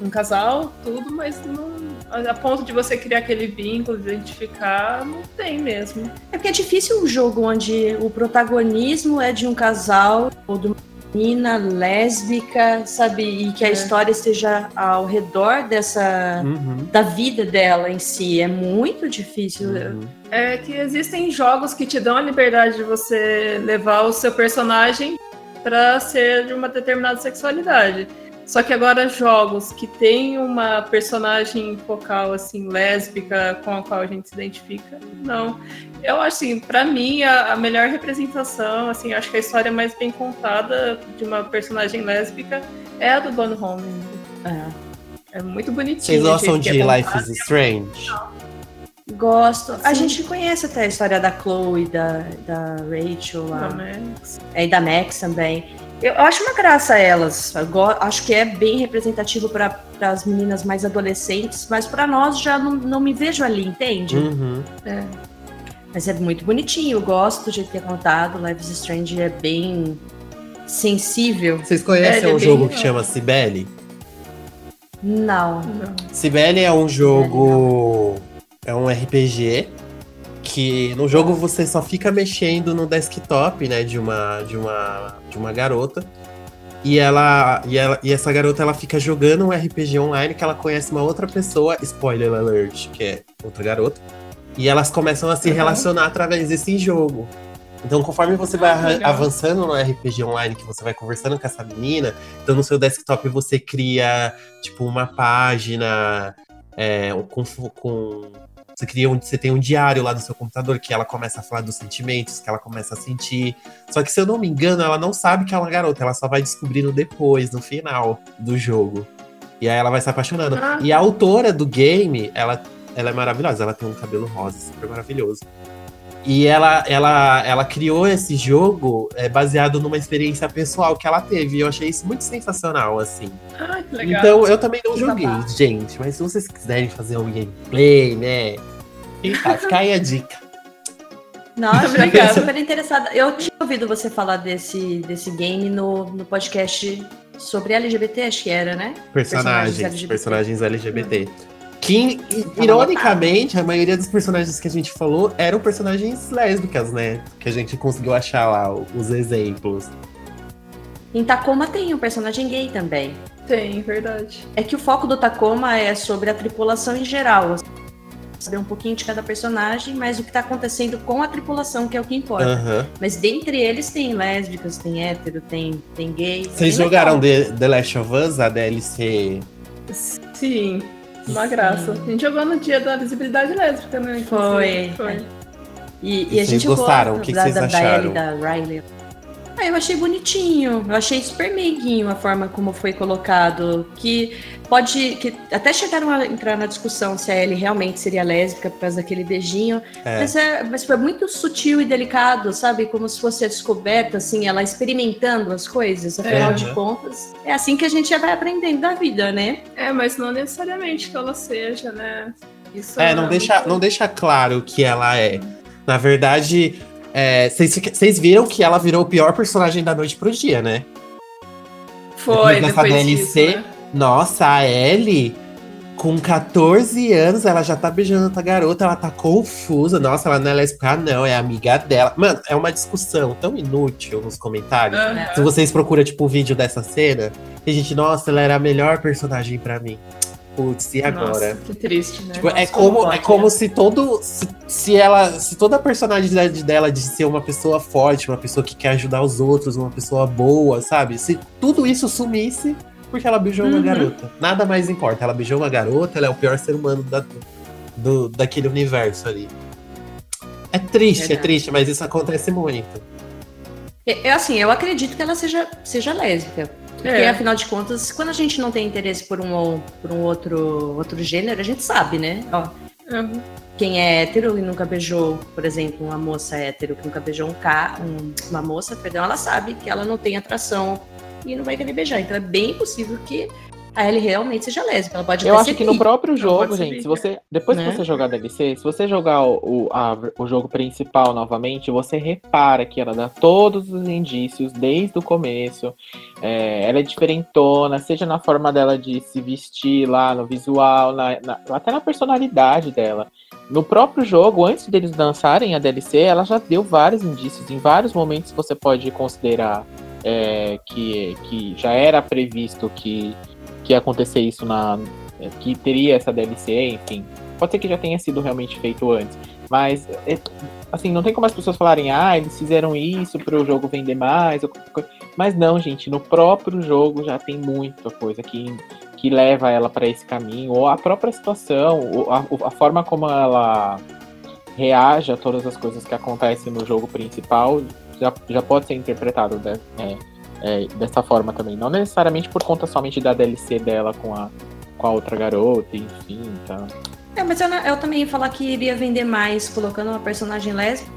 um casal, tudo, mas não. A ponto de você criar aquele vínculo, identificar, não tem mesmo.
É porque é difícil um jogo onde o protagonismo é de um casal ou de uma menina lésbica, sabe? E que a
É.
história esteja ao redor dessa.
Uhum.
da vida dela em si. É muito difícil.
Uhum.
É que existem jogos que te dão a liberdade de você levar o seu personagem pra ser de uma determinada sexualidade. Só que agora jogos que tem uma personagem focal assim lésbica com a qual a gente se identifica, não. Eu acho assim, para mim a, a melhor representação, assim, acho que a história mais bem contada de uma personagem lésbica é a do Gone Home.
É.
É muito bonitinho.
Vocês gostam
que
de
é
Life is Strange?
Gosto. A
Sim.
gente conhece até a história da Chloe, da, da Rachel lá.
Max.
É, e da Max também. Eu acho uma graça elas. Acho que é bem representativo para as meninas mais adolescentes, mas para nós já não, não me vejo ali, entende?
Uhum.
É.
Mas é muito bonitinho, eu gosto do jeito que é contado. Life is Strange é bem sensível.
Vocês
É,
conhecem
é
um
bem
jogo
legal.
que chama Cibele?
Não.
Não.
Cibele é um jogo. É um RPG que no jogo você só fica mexendo no desktop, né, de uma de uma de uma garota. E ela, e ela e essa garota ela fica jogando um RPG online que ela conhece uma outra pessoa, spoiler alert, que é outra garota. E elas começam a se
Uhum.
relacionar através desse jogo. Então, conforme você vai
Ah,
arran-
legal.
avançando no RPG online, que você vai conversando com essa menina, então no seu desktop você cria, tipo, uma página é, com, com- você cria um, você tem um diário lá no seu computador que ela começa a falar dos sentimentos, que ela começa a sentir. Só que se eu não me engano, ela não sabe que ela é uma garota, ela só vai descobrindo depois, no final do jogo. E aí ela vai se apaixonando.
Ah.
E a autora do game, ela, ela é maravilhosa, ela tem um cabelo rosa, super maravilhoso. E ela, ela, ela criou esse jogo é, baseado numa experiência pessoal que ela teve. E eu achei isso muito sensacional, assim.
Ah, que legal.
Então, eu também não joguei, gente. Mas se vocês quiserem fazer um gameplay, né? Fica, fica aí a dica.
Nossa, eu tô super interessada. Eu tinha ouvido você falar desse, desse game no, no podcast sobre LGBT, acho que era, né?
Personagens,
LGBT.
personagens LGBT. Que, ironicamente, a maioria dos personagens que a gente falou eram personagens lésbicas, né? Que a gente conseguiu achar lá os exemplos.
Em Tacoma tem um personagem gay também.
Tem, verdade.
É que o foco do Tacoma é sobre a tripulação em geral. assim. Saber um pouquinho de cada personagem, mas o que tá acontecendo com a tripulação, que é o que importa.
Aham.
Mas dentre eles tem lésbicas, tem hétero, tem, tem gay.
Vocês
Bem
jogaram. The, The Last of Us, a DLC?
Sim, uma graça. A gente jogou no dia da visibilidade lésbica, né?
Foi.
Foi.
E, e
E
a
vocês
gente
gostaram?
gosta
O que que
da,
vocês
da, da
acharam?
Ellie, da Riley. Ah, eu achei bonitinho. Eu achei super meiguinho a forma como foi colocado. Que pode. que até chegaram a entrar na discussão se a Ellie realmente seria lésbica por causa daquele beijinho.
É.
Mas, é, mas foi muito sutil e delicado, sabe? Como se fosse a descoberta, assim, ela experimentando as coisas. Afinal
É.
de contas, é assim que a gente já vai aprendendo da vida, né?
É, mas não necessariamente que ela seja, né? Isso
É, não deixa,
muito-
não deixa claro que ela é. Na verdade, é, vocês fica- vocês viram que ela virou o pior personagem da noite pro dia, né?
Foi,
depois
depois
DLC,
disso, né?
Nossa, a Ellie, com 14 anos, ela já tá beijando outra garota, ela tá confusa. Nossa, ela não é lésbica, ah, não, é amiga dela. Mano, é uma discussão tão inútil nos comentários.
Aham.
Se vocês procuram, tipo, o vídeo dessa cena, tem gente, nossa, ela era a melhor personagem pra mim. Putz, e agora?
Nossa, que triste, né?
Tipo, é
Nossa,
como,
como
é como se todo. Se, se ela. Se toda a personalidade dela de ser uma pessoa forte, uma pessoa que quer ajudar os outros, uma pessoa boa, sabe? Se tudo isso sumisse porque ela beijou uma
Uhum.
garota. Nada mais importa. Ela beijou uma garota, ela é o pior ser humano da, do, daquele universo ali. É triste, é triste, mas isso acontece muito.
É, é assim, eu acredito que ela seja, seja lésbica. Porque,
É.
afinal de contas, quando a gente não tem interesse por um, ou- por um outro, outro gênero, a gente sabe, né? Ó,
Uhum.
quem é hétero e nunca beijou, por exemplo, uma moça hétero que nunca beijou um ca, um- uma moça, perdão, ela sabe que ela não tem atração e não vai querer beijar. Então é bem possível que a Ellie realmente seja lésbica. Ela pode
Eu acho que no próprio jogo, gente, se você. Depois
Né?
que você jogar a DLC, se você jogar o, a- o jogo principal novamente, você repara que ela dá todos os indícios desde o começo. É, ela é diferentona, seja na forma dela de se vestir lá, no visual, na- na- até na personalidade dela. No próprio jogo, antes deles lançarem a DLC, ela já deu vários indícios. Em vários momentos você pode considerar é, que, que já era previsto que, que ia acontecer isso na. que teria essa DLC, enfim. Pode ser que já tenha sido realmente feito antes. Mas, é, assim, não tem como as pessoas falarem, ah, eles fizeram isso para o jogo vender mais. ou coisa. Mas não, gente, no próprio jogo já tem muita coisa que, que leva ela para esse caminho, ou a própria situação, ou a, a forma como ela reage a todas as coisas que acontecem no jogo principal já, já pode ser interpretado de- é, é, dessa forma também. Não necessariamente por conta somente da DLC dela com a, com a outra garota, enfim, tá.
É, mas eu, eu também ia falar que iria vender mais colocando uma personagem lésbica.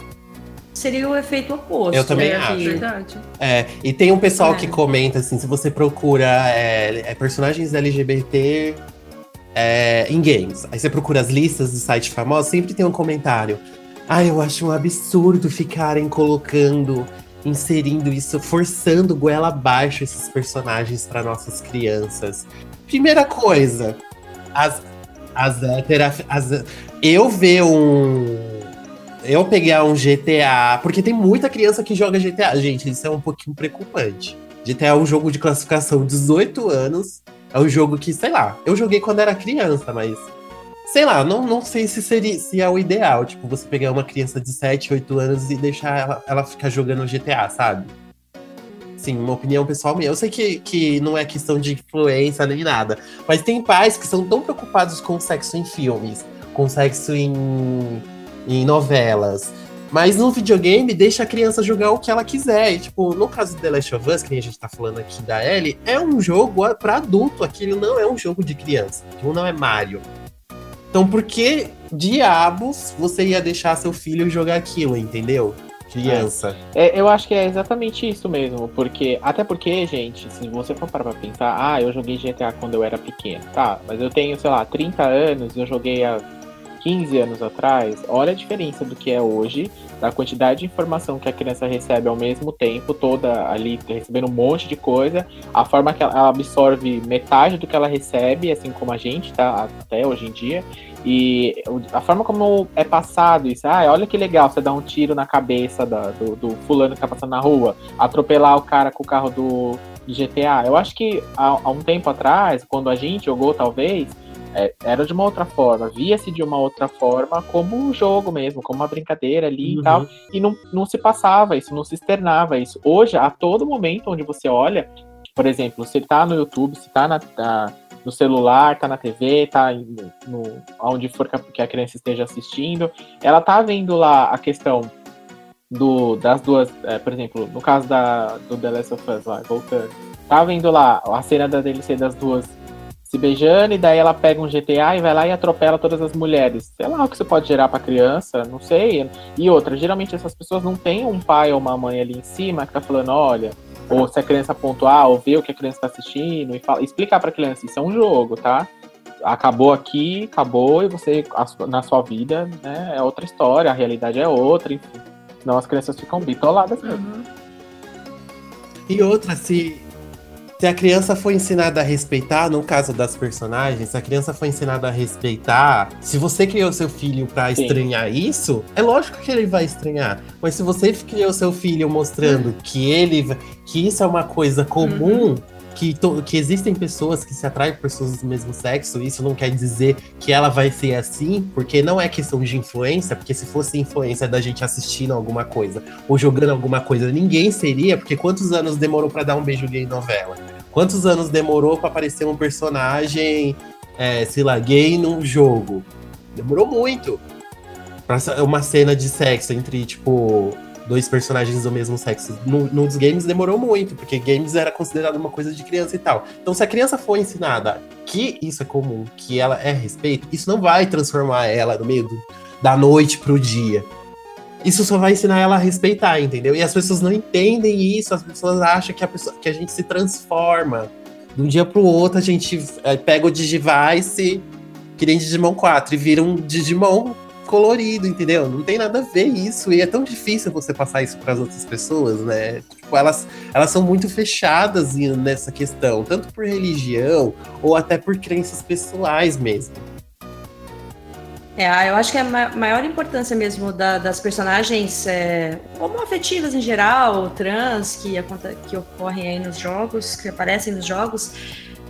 Seria o efeito oposto.
Eu também
né,
acho.
É
que-
verdade.
É, e tem um pessoal
É.
que comenta assim, se você procura é, é, personagens LGBT é, em games, aí você procura as listas do site famoso, sempre tem um comentário. Ah, eu acho um absurdo ficarem colocando, inserindo isso, forçando goela abaixo esses personagens para nossas crianças. Primeira coisa, as, as, as eu ver um eu pegar um GTA, porque tem muita criança que joga GTA. Gente, isso é um pouquinho preocupante. GTA é um jogo de classificação 18 anos. É um jogo que, sei lá, eu joguei quando era criança, mas. Sei lá, não, não sei se seria se é o ideal. Tipo, você pegar uma criança de 7, 8 anos e deixar ela, ela ficar jogando GTA, sabe? Sim, uma opinião pessoal minha. Eu sei que, que não é questão de influência nem nada. Mas tem pais que são tão preocupados com sexo em filmes, com sexo em, em novelas. Mas no videogame, deixa a criança jogar o que ela quiser. E, tipo, no caso do The Last of Us, que a gente tá falando aqui da Ellie, é um jogo a- pra adulto. Aquilo não é um jogo de criança. Aquilo não é Mario. Então, por que diabos você ia deixar seu filho jogar aquilo, entendeu? Criança.
É, eu acho que é exatamente isso mesmo, porque até porque, gente, se você for parar pra pensar, ah, eu joguei GTA quando eu era pequeno, tá, mas eu tenho, sei lá, 30 anos, eu joguei há 15 anos atrás, olha a diferença do que é hoje, da quantidade de informação que a criança recebe ao mesmo tempo, toda ali recebendo um monte de coisa, a forma que ela absorve metade do que ela recebe, assim como a gente, tá, até hoje em dia, e a forma como é passado isso, ah, olha que legal, você dá um tiro na cabeça da- do, do fulano que tá passando na rua, atropelar o cara com o carro do GTA. Eu acho que há, há um tempo atrás, quando a gente jogou, talvez, é, era de uma outra forma, via-se de uma outra forma como um jogo mesmo, como uma brincadeira ali
Uhum.
e tal, e não, não se passava isso, não se externava isso. Hoje, a todo momento onde você olha, por exemplo, você tá no YouTube, você tá na, na- no celular, tá na TV, tá em- no, onde for que a, que a criança esteja assistindo, ela tá vendo lá a questão do, das duas, é, por exemplo, no caso da, do The Last of Us lá, voltando, tá vendo lá a cena da DLC das duas se beijando, e daí ela pega um GTA e vai lá e atropela todas as mulheres. Sei lá o que você pode gerar pra criança, não sei. E outra, geralmente essas pessoas não têm um pai ou uma mãe ali em cima que tá falando, olha, ou se a criança pontuar, ou ver o que a criança tá assistindo, e fala, explicar pra criança, isso é um jogo, tá? Acabou aqui, acabou, e você, na sua vida, né, é outra história, a realidade é outra, enfim. Senão as crianças ficam bitoladas mesmo.
Uhum.
E outra, se, se a criança foi ensinada a respeitar, no caso das personagens, se a criança foi ensinada a respeitar, se você criou seu filho pra
Sim.
estranhar isso, é lógico que ele vai estranhar. Mas se você criou seu filho mostrando que ele que isso é uma coisa comum, que, to- que existem pessoas que se atraem por pessoas do mesmo sexo, isso não quer dizer que ela vai ser assim, porque não é questão de influência, porque se fosse influência da gente assistindo alguma coisa ou jogando alguma coisa, ninguém seria, porque quantos anos demorou pra dar um beijo gay em novela? Quantos anos demorou pra aparecer um personagem, é, sei lá, gay num jogo? Demorou muito. Pra uma cena de sexo entre, tipo, dois personagens do mesmo sexo. No, nos games demorou muito, porque games era considerado uma coisa de criança e tal. Então, se a criança for ensinada que isso é comum, que ela é respeito, isso não vai transformar ela no meio do- da noite pro dia. Isso só vai ensinar ela a respeitar, entendeu? E as pessoas não entendem isso, as pessoas acham que a, pessoa, que a gente se transforma. De um dia pro outro a gente é, pega o Digivice, que nem Digimon 4, e vira um Digimon colorido, entendeu? Não tem nada a ver isso. E é tão difícil você passar isso para as outras pessoas, né? Tipo, elas, elas são muito fechadas nessa questão, tanto por religião ou até por crenças pessoais mesmo.
É, eu acho que a maior importância mesmo da, das personagens é, homoafetivas em geral, trans, que, que ocorrem aí nos jogos, que aparecem nos jogos,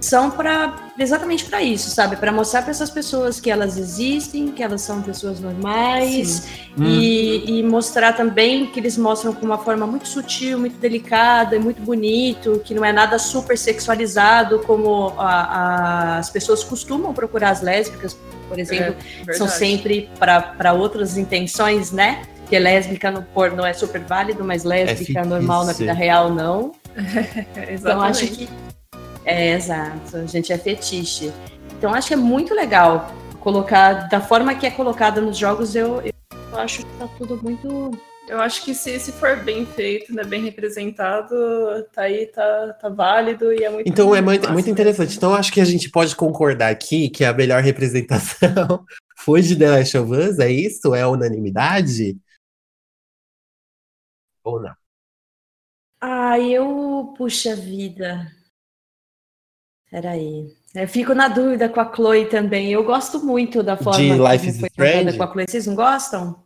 são para exatamente para isso, sabe? Para mostrar para essas pessoas que elas existem, que elas são pessoas normais e, hum. e, mostrar também que eles mostram com uma forma muito sutil, muito delicada e muito bonito, que não é nada super sexualizado como a, a, as pessoas costumam procurar as lésbicas, por exemplo, é, são sempre para outras intenções, né? Que lésbica no porno é super válido, mas lésbica é normal na vida real não. então acho que é, exato. A gente é fetiche. Então acho que é muito legal colocar da forma que é colocada nos jogos. Eu, eu acho que tá tudo muito.
Eu acho que se, se for bem feito, né, bem representado, tá aí, tá, tá válido e é muito
Então é muito, muito interessante. Então acho que a gente pode concordar aqui que a melhor representação foi de The Last of Us, é isso? É unanimidade? Ou não?
Ah, eu, puxa vida. Peraí. Eu fico na dúvida com a Chloe também. Eu gosto muito da forma
de Life is Strange
com a Chloe. Vocês não gostam?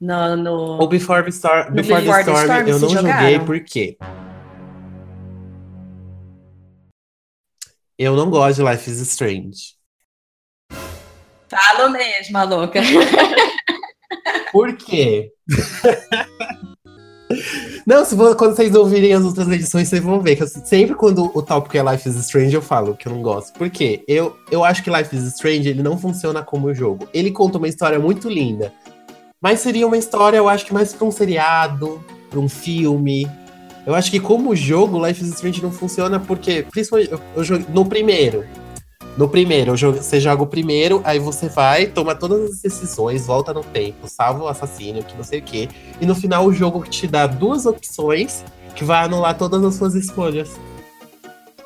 No, no...
O Before the, Star... Before, Before the Storm, Storm eu não joguei porque eu não gosto de Life is Strange.
Falo mesmo, louca.
Por quê? Não, se quando vocês ouvirem as outras edições, vocês vão ver que eu, sempre quando o tópico é Life is Strange, eu falo que eu não gosto. Por quê? Eu, eu acho que Life is Strange ele não funciona como jogo. Ele conta uma história muito linda. Mas seria uma história, eu acho que mais pra um seriado, pra um filme. Eu acho que como jogo, Life is Strange não funciona porque, principalmente, eu, eu no primeiro, no primeiro, você joga o primeiro, aí você vai, toma todas as decisões, volta no tempo, salva o assassino, que não sei o quê. E no final o jogo te dá duas opções que vai anular todas as suas escolhas.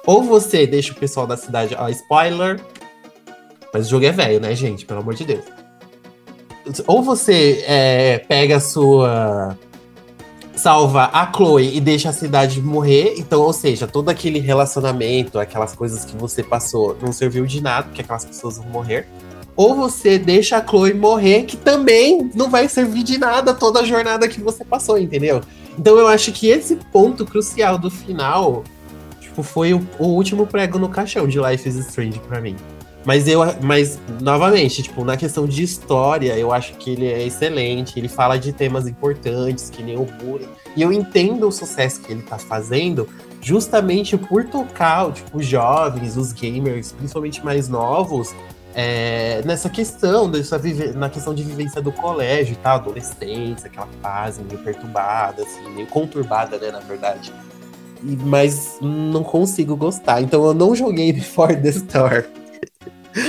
Ou você deixa o pessoal da cidade, ó, spoiler. Mas o jogo é velho, né, gente? Pelo amor de Deus. Ou você é, pega a sua salva a Chloe e deixa a cidade morrer. Então, ou seja, todo aquele relacionamento, aquelas coisas que você passou, não serviu de nada, porque aquelas pessoas vão morrer. Ou você deixa a Chloe morrer, que também não vai servir de nada toda a jornada que você passou, entendeu? Então eu acho que esse ponto crucial do final, tipo, foi o, o último prego no caixão de Life is Strange para mim. Mas eu, mas novamente, tipo, na questão de história, eu acho que ele é excelente. Ele fala de temas importantes, que nem o bullying. E eu entendo o sucesso que ele tá fazendo, justamente por tocar, tipo, os jovens, os gamers, principalmente mais novos, é, nessa questão, dessa na questão de vivência do colégio e tal, adolescência, aquela fase meio perturbada, assim, meio conturbada, né, na verdade. E, mas não consigo gostar. Então eu não joguei Before the Storm.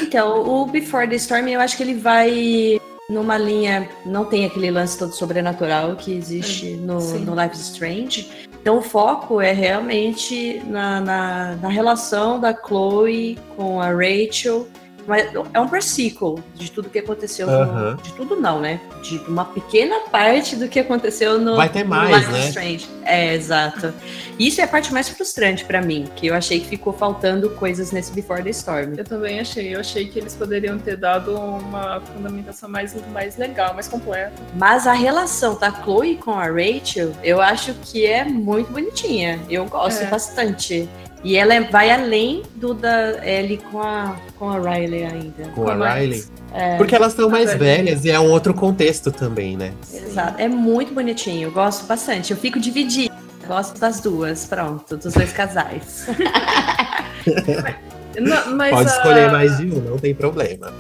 Então, o Before the Storm, eu acho que ele vai numa linha. Não tem aquele lance todo sobrenatural que existe no, no Life is Strange. Então, o foco é realmente na, na, na relação da Chloe com a Rachel mas é um versículo de tudo que aconteceu. No, de tudo não, né? De uma pequena parte do que aconteceu no,
Vai ter mais, no né?
Strange. É, exato. Isso é a parte mais frustrante para mim, que eu achei que ficou faltando coisas nesse Before the Storm.
Eu também achei. Eu achei que eles poderiam ter dado uma fundamentação mais, mais legal, mais completa.
Mas a relação da Chloe com a Rachel, eu acho que é muito bonitinha. Eu gosto é. bastante. E ela é, vai além do da Ellie com a, com a Riley ainda.
Com, com a Riley? É, Porque elas estão mais velhas e é um outro contexto também, né?
Exato. É muito bonitinho. Eu gosto bastante. Eu fico dividida. Gosto das duas. Pronto, dos dois casais.
não, mas, Pode escolher mais de um, não tem problema.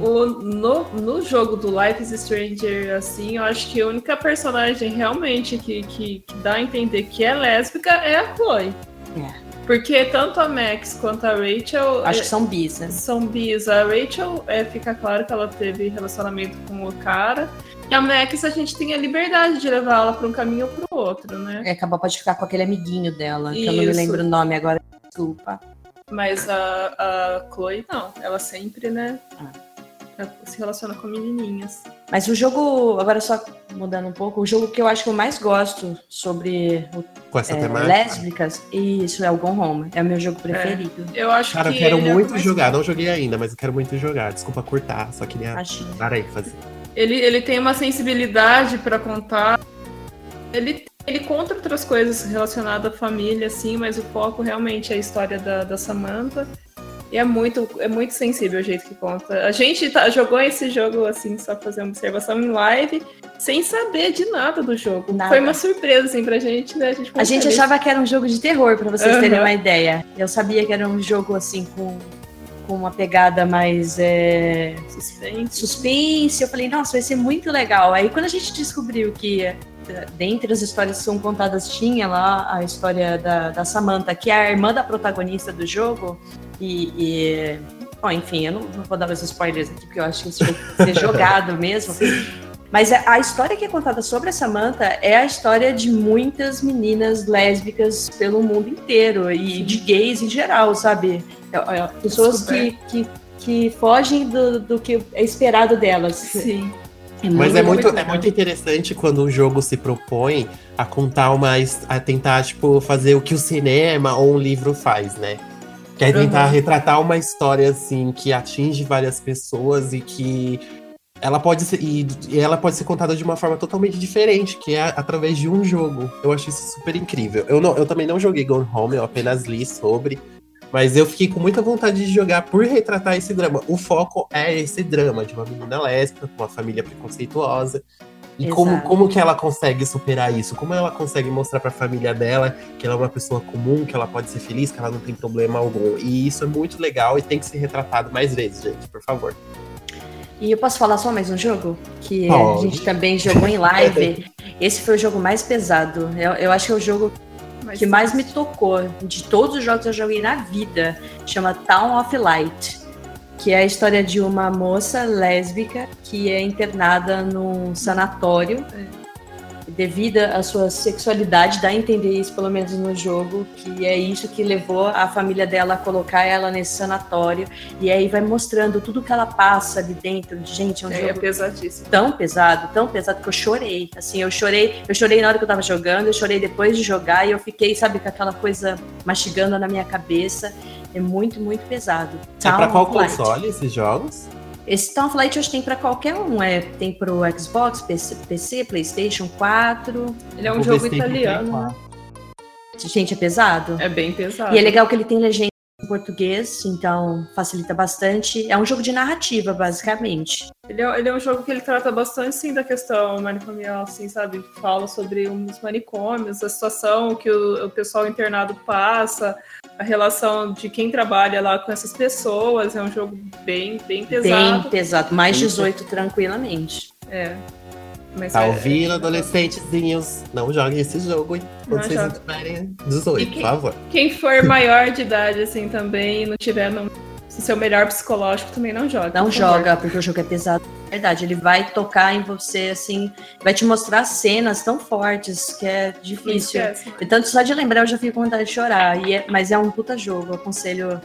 O, no, no jogo do Life is Stranger, assim, eu acho que a única personagem realmente que, que, que dá a entender que é lésbica é a Chloe. É. Porque tanto a Max quanto a Rachel.
Acho que são bis, né?
São bis. A Rachel é, fica claro que ela teve relacionamento com o cara. E a Max, a gente tem a liberdade de levá-la para um caminho ou para o outro, né?
É, acabou pode ficar com aquele amiguinho dela, que Isso. eu não me lembro o nome agora. Desculpa.
Mas a, a Chloe não, ela sempre, né? ela Se relaciona com menininhas.
Mas o jogo, agora só mudando um pouco, o jogo que eu acho que eu mais gosto sobre o-
Com essa
é,
temática.
lésbicas, isso é o Gone Home. É o meu jogo preferido.
Eu acho
Cara, eu
que.
quero
ele é
muito
mais-
jogar. Não joguei ainda, mas eu quero muito jogar. Desculpa cortar, só queria
Acho.
dar aí fazer.
Ele, ele tem uma sensibilidade pra contar. Ele, ele conta outras coisas relacionadas à família, assim, mas o foco realmente é a história da, da Samantha. E é muito, é muito sensível o jeito que conta. A gente tá- jogou esse jogo, assim, só pra fazer uma observação em live, sem saber de nada do jogo.
Nada.
Foi uma surpresa, assim, pra gente, né? A gente,
A gente achava que era um jogo de terror, pra vocês
Aham.
terem uma ideia. Eu sabia que era um jogo assim com, com uma pegada mais é,
suspense.
suspense. Eu falei, nossa, vai ser muito legal. Aí quando a gente descobriu que dentre as histórias que são contadas tinha lá a história da, da Samantha, que é a irmã da protagonista do jogo, e. e enfim, eu não, não vou dar mais spoilers aqui, porque eu acho que isso vai ser jogado mesmo. Mas a a história que é contada sobre a Samantha é a história de muitas meninas lésbicas pelo mundo inteiro e de gays em geral, sabe? É- é, Pessoas que, que, que fogem do, do que é esperado delas.
Sim.
Mas é muito, é muito interessante quando o jogo se propõe a contar uma. a tentar, tipo, fazer o que o cinema ou um livro faz, né? Que é tentar
Uhum.
retratar uma história, assim, que atinge várias pessoas e que ela pode ser. E, e ela pode ser contada de uma forma totalmente diferente, que é através de um jogo. Eu acho isso super incrível. Eu, não, eu também não joguei Gone Home, eu apenas li sobre. Mas eu fiquei com muita vontade de jogar por retratar esse drama. O foco é esse drama de uma menina lésbica com uma família preconceituosa. E como,
Exato.
como que ela consegue superar isso? Como ela consegue mostrar pra família dela que ela é uma pessoa comum, que ela pode ser feliz, que ela não tem problema algum. E isso é muito legal e tem que ser retratado mais vezes, gente, por favor.
E eu posso falar só mais um jogo? Que
Pode.
a gente também jogou em live. Esse foi o jogo mais pesado. Eu, eu acho que é o jogo
Mas
que mais me tocou de todos os jogos que eu joguei na vida. Chama Town of Light. Que é a história de uma moça lésbica que é internada num sanatório. Devido à sua sexualidade, dá a entender isso, pelo menos no jogo, que é isso que levou a família dela a colocar ela nesse sanatório. E aí vai mostrando tudo que ela passa ali dentro. Gente, é um
É,
jogo
é pesadíssimo.
tão pesado, tão pesado que eu chorei. Assim, eu chorei, eu chorei na hora que eu tava jogando, eu chorei depois de jogar e eu fiquei, sabe, com aquela coisa mastigando na minha cabeça. É muito, muito pesado.
é pra
Town
qual console esses jogos?
Esse Town of Light hoje tem pra qualquer um. É, tem pro Xbox, PC, PC, PlayStation 4.
Ele é um
ver
jogo italiano.
4.
Gente, é pesado.
É bem pesado.
E é legal que ele tem legenda em português, então facilita bastante. É um jogo de narrativa, basicamente.
Ele é, ele é um jogo que ele trata bastante, sim, da questão manicomial, assim, sabe? Fala sobre os manicômios, a situação que o, o pessoal internado passa, a relação de quem trabalha lá com essas pessoas. É um jogo bem, bem pesado.
Bem pesado. Mais
Eita.
18 tranquilamente.
É. Mas
Tá
é-
ouvindo, adolescentezinhos? Não joguem esse jogo, hein? Quando
Não
vocês
joga.
tiverem 18,
E
por
quem-
favor.
Quem for maior de idade, assim, também, e não tiver no seu melhor psicológico, também não joga.
Não
por favor.
joga, porque o jogo é pesado. Verdade, ele vai tocar em você, assim, vai te mostrar cenas tão fortes que é difícil.
esquece.
E tanto só de lembrar eu já fico com vontade de chorar. E é- mas é um puta jogo, eu aconselho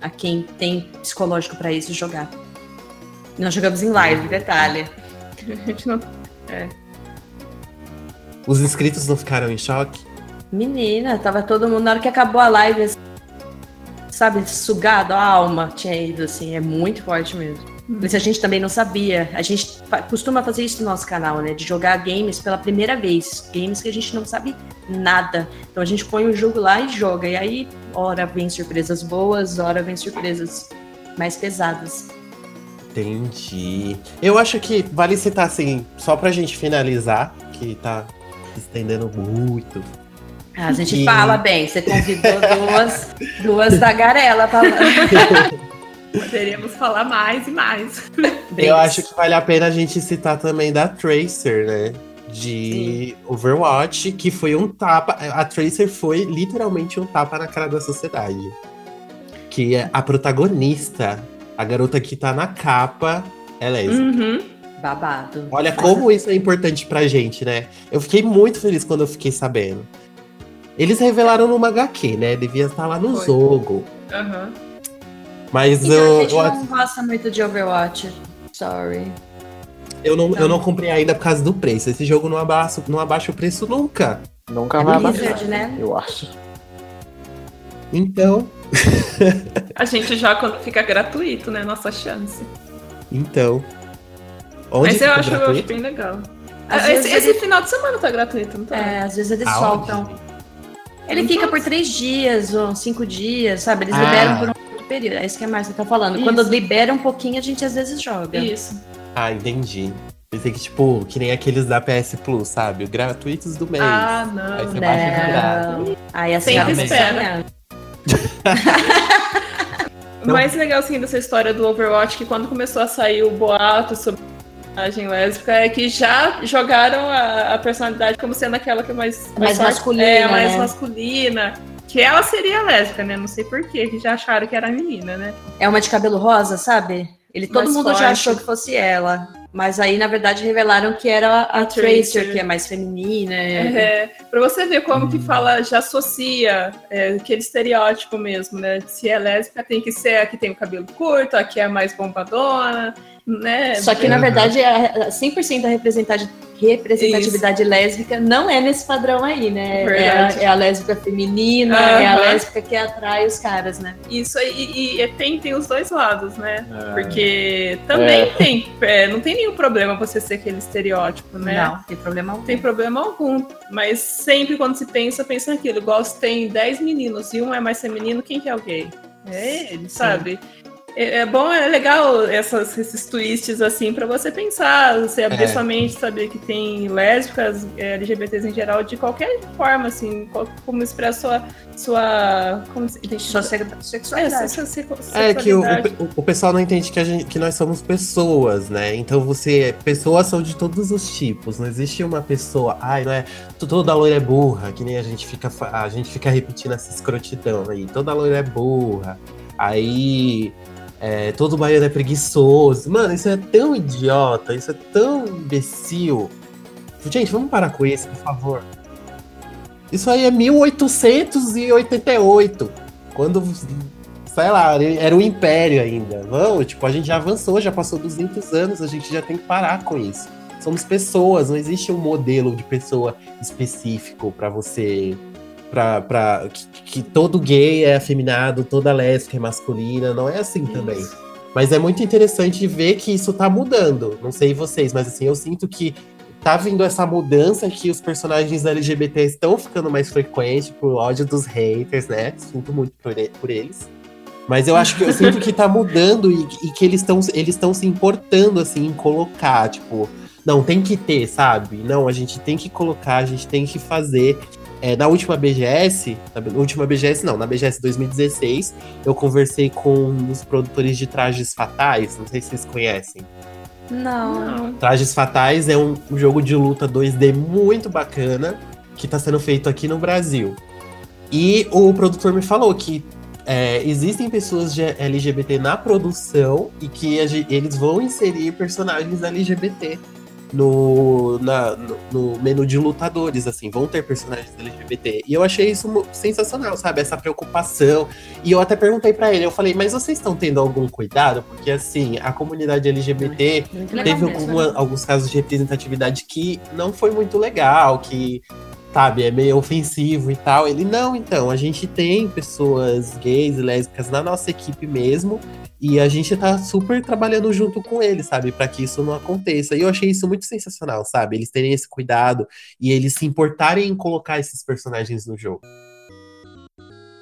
a quem tem psicológico pra isso jogar. Nós jogamos em live, detalhe.
A gente não
Os inscritos não ficaram em choque?
Menina, tava todo mundo, na hora que acabou a live, assim, sabe, sugado, a alma tinha ido, assim, é muito forte mesmo. Isso a gente também não sabia. A gente costuma fazer isso no nosso canal, né? De jogar games pela primeira vez. Games que a gente não sabe nada. Então a gente põe o jogo lá e joga. E aí, hora vem surpresas boas, hora vem surpresas mais pesadas.
Entendi. Eu acho que vale citar assim, só pra gente finalizar, que tá se estendendo muito.
Ah, a gente
E-
fala bem, você convidou duas, duas tagarelas pra
poderíamos falar mais e mais.
Eu acho que vale a pena a gente citar também da Tracer, né? De Overwatch, que foi um tapa. A Tracer foi literalmente um tapa na cara da sociedade. Que é a protagonista, a garota que tá na capa, é lésbica.
Uhum.
babado.
Olha como isso é importante pra gente, né? Eu fiquei muito feliz quando eu fiquei sabendo. Eles revelaram numa HQ, né? Devia estar lá no
Foi.
jogo.
Aham.
Mas
Então
eu,
a gente
eu,
não gosta muito de Overwatch. Sorry.
eu, não, eu não comprei ainda por causa do preço. Esse jogo não abaixa, não abaixa o preço nunca.
Nunca
É
vai
Blizzard,
abaixar,
né?
eu acho.
Então,
A gente já quando fica gratuito, né? Nossa chance.
então. Onde
Mas eu
fica
acho, eu acho bem legal.
Às
Ah, esse, esse
ele-
final de semana tá gratuito, não tá?
É, às vezes eles
Aonde?
soltam. Ele
Não
fica
pode.
por três dias ou cinco dias, sabe? Eles
Ah.
liberam por um período. É isso que a Márcia tá falando.
Isso.
Quando libera um pouquinho, a gente às vezes joga.
Isso.
Ah, entendi. Pensei que, tipo, que nem aqueles da PS Plus, sabe? Gratuitos do mês.
Ah,
Aí
não.
você baixa de graça.
Não. Aí assim,
Sempre espera. O mais legal, assim, dessa história do Overwatch, que quando começou a sair o boato sobre a personagem lésbica, é que já jogaram a, a personalidade como sendo aquela que é mais...
Mais masculina,
É, mais
né?
masculina. Que ela seria lésbica, né? Não sei porquê, que já acharam que era menina, né?
É uma de cabelo rosa, sabe? Ele, todo
Mais
mundo já
forte.
achou que fosse ela. Mas aí, na verdade, revelaram que era a,
A
Tracer,
Tracer.
que é mais feminina.
É, pra você ver como que fala, já associa é, aquele estereótipo mesmo, né? Se é lésbica, tem que ser a que tem o cabelo curto, a que é mais bombadona, né?
Só que, na
Uhum.
verdade, a a 100% da representati- representatividade lésbica não é nesse padrão aí, né? É a, é a lésbica feminina,
Aham.
é a lésbica que atrai os caras, né?
Isso aí, e, e tem, tem os dois lados, né?
É.
Porque também
É.
tem, é, não tem nenhum problema você ser aquele estereótipo, né?
Não, tem problema
Não tem problema algum. Mas sempre quando se pensa, pensa naquilo. Igual se tem 10 meninos e um é mais feminino, quem que é o gay? É ele, sabe? É, é bom, é legal essas, esses twists assim pra você pensar, você abrir
É.
sua mente, saber que tem lésbicas, é, LGBTs em geral, de qualquer forma, assim, como expressa sua. sua como se,
Sua se-
é,
sexualidade.
sua, sua,
É que o,
sexualidade.
o, o pessoal não entende que, a gente, que nós somos pessoas, né? Então você. Pessoas são de todos os tipos. Não existe uma pessoa. Ai, não é. to- Toda loira é burra, que nem a gente fica, a gente fica repetindo essa escrotidão aí. Toda loira é burra. Aí. É, todo baiano é preguiçoso. Mano, isso é tão idiota, isso é tão imbecil. Gente, vamos parar com isso, por favor. Isso aí é 1888. Quando sei lá, era o Império ainda. Vamos, tipo, a gente já avançou, já passou 200 anos, a gente já tem que parar com isso. Somos pessoas, não existe um modelo de pessoa específico pra você. Pra, pra, que, que todo gay é afeminado, toda lésbica é masculina, não é assim também. Mas é muito interessante ver que isso tá mudando. Não sei vocês, mas assim, eu sinto que tá vindo essa mudança que os personagens LGBT estão ficando mais frequentes por ódio dos haters, né? Sinto muito por, por eles. Mas eu acho que eu sinto que tá mudando e, e que eles estão eles estão se importando assim em colocar, tipo, não, tem que ter, sabe? Não, a gente tem que colocar, a gente tem que fazer. É, na última BGS, na última BGS não, na BGS 2016, eu conversei com os produtores de Trajes Fatais, não sei se vocês conhecem.
Não.
Não.
Trajes Fatais é um, um jogo de luta 2D muito bacana que está sendo feito aqui no Brasil. E o produtor me falou que é, existem pessoas de LGBT na produção e que eles vão inserir personagens LGBT no, na- no, no menu de lutadores, assim, vão ter personagens LGBT. E eu achei isso sensacional, sabe? Essa preocupação. E eu até perguntei pra ele, eu falei, mas vocês estão tendo algum cuidado? Porque, assim, a comunidade LGBT
Muito
teve alguma-
né?
alguns casos de representatividade que não foi muito legal, que, sabe, é meio ofensivo e tal. Ele, não, então, a gente tem pessoas gays e lésbicas na nossa equipe mesmo, e a gente tá super trabalhando junto com eles, sabe, para que isso não aconteça. E eu achei isso muito sensacional, sabe, eles terem esse cuidado e eles se importarem em colocar esses personagens no jogo.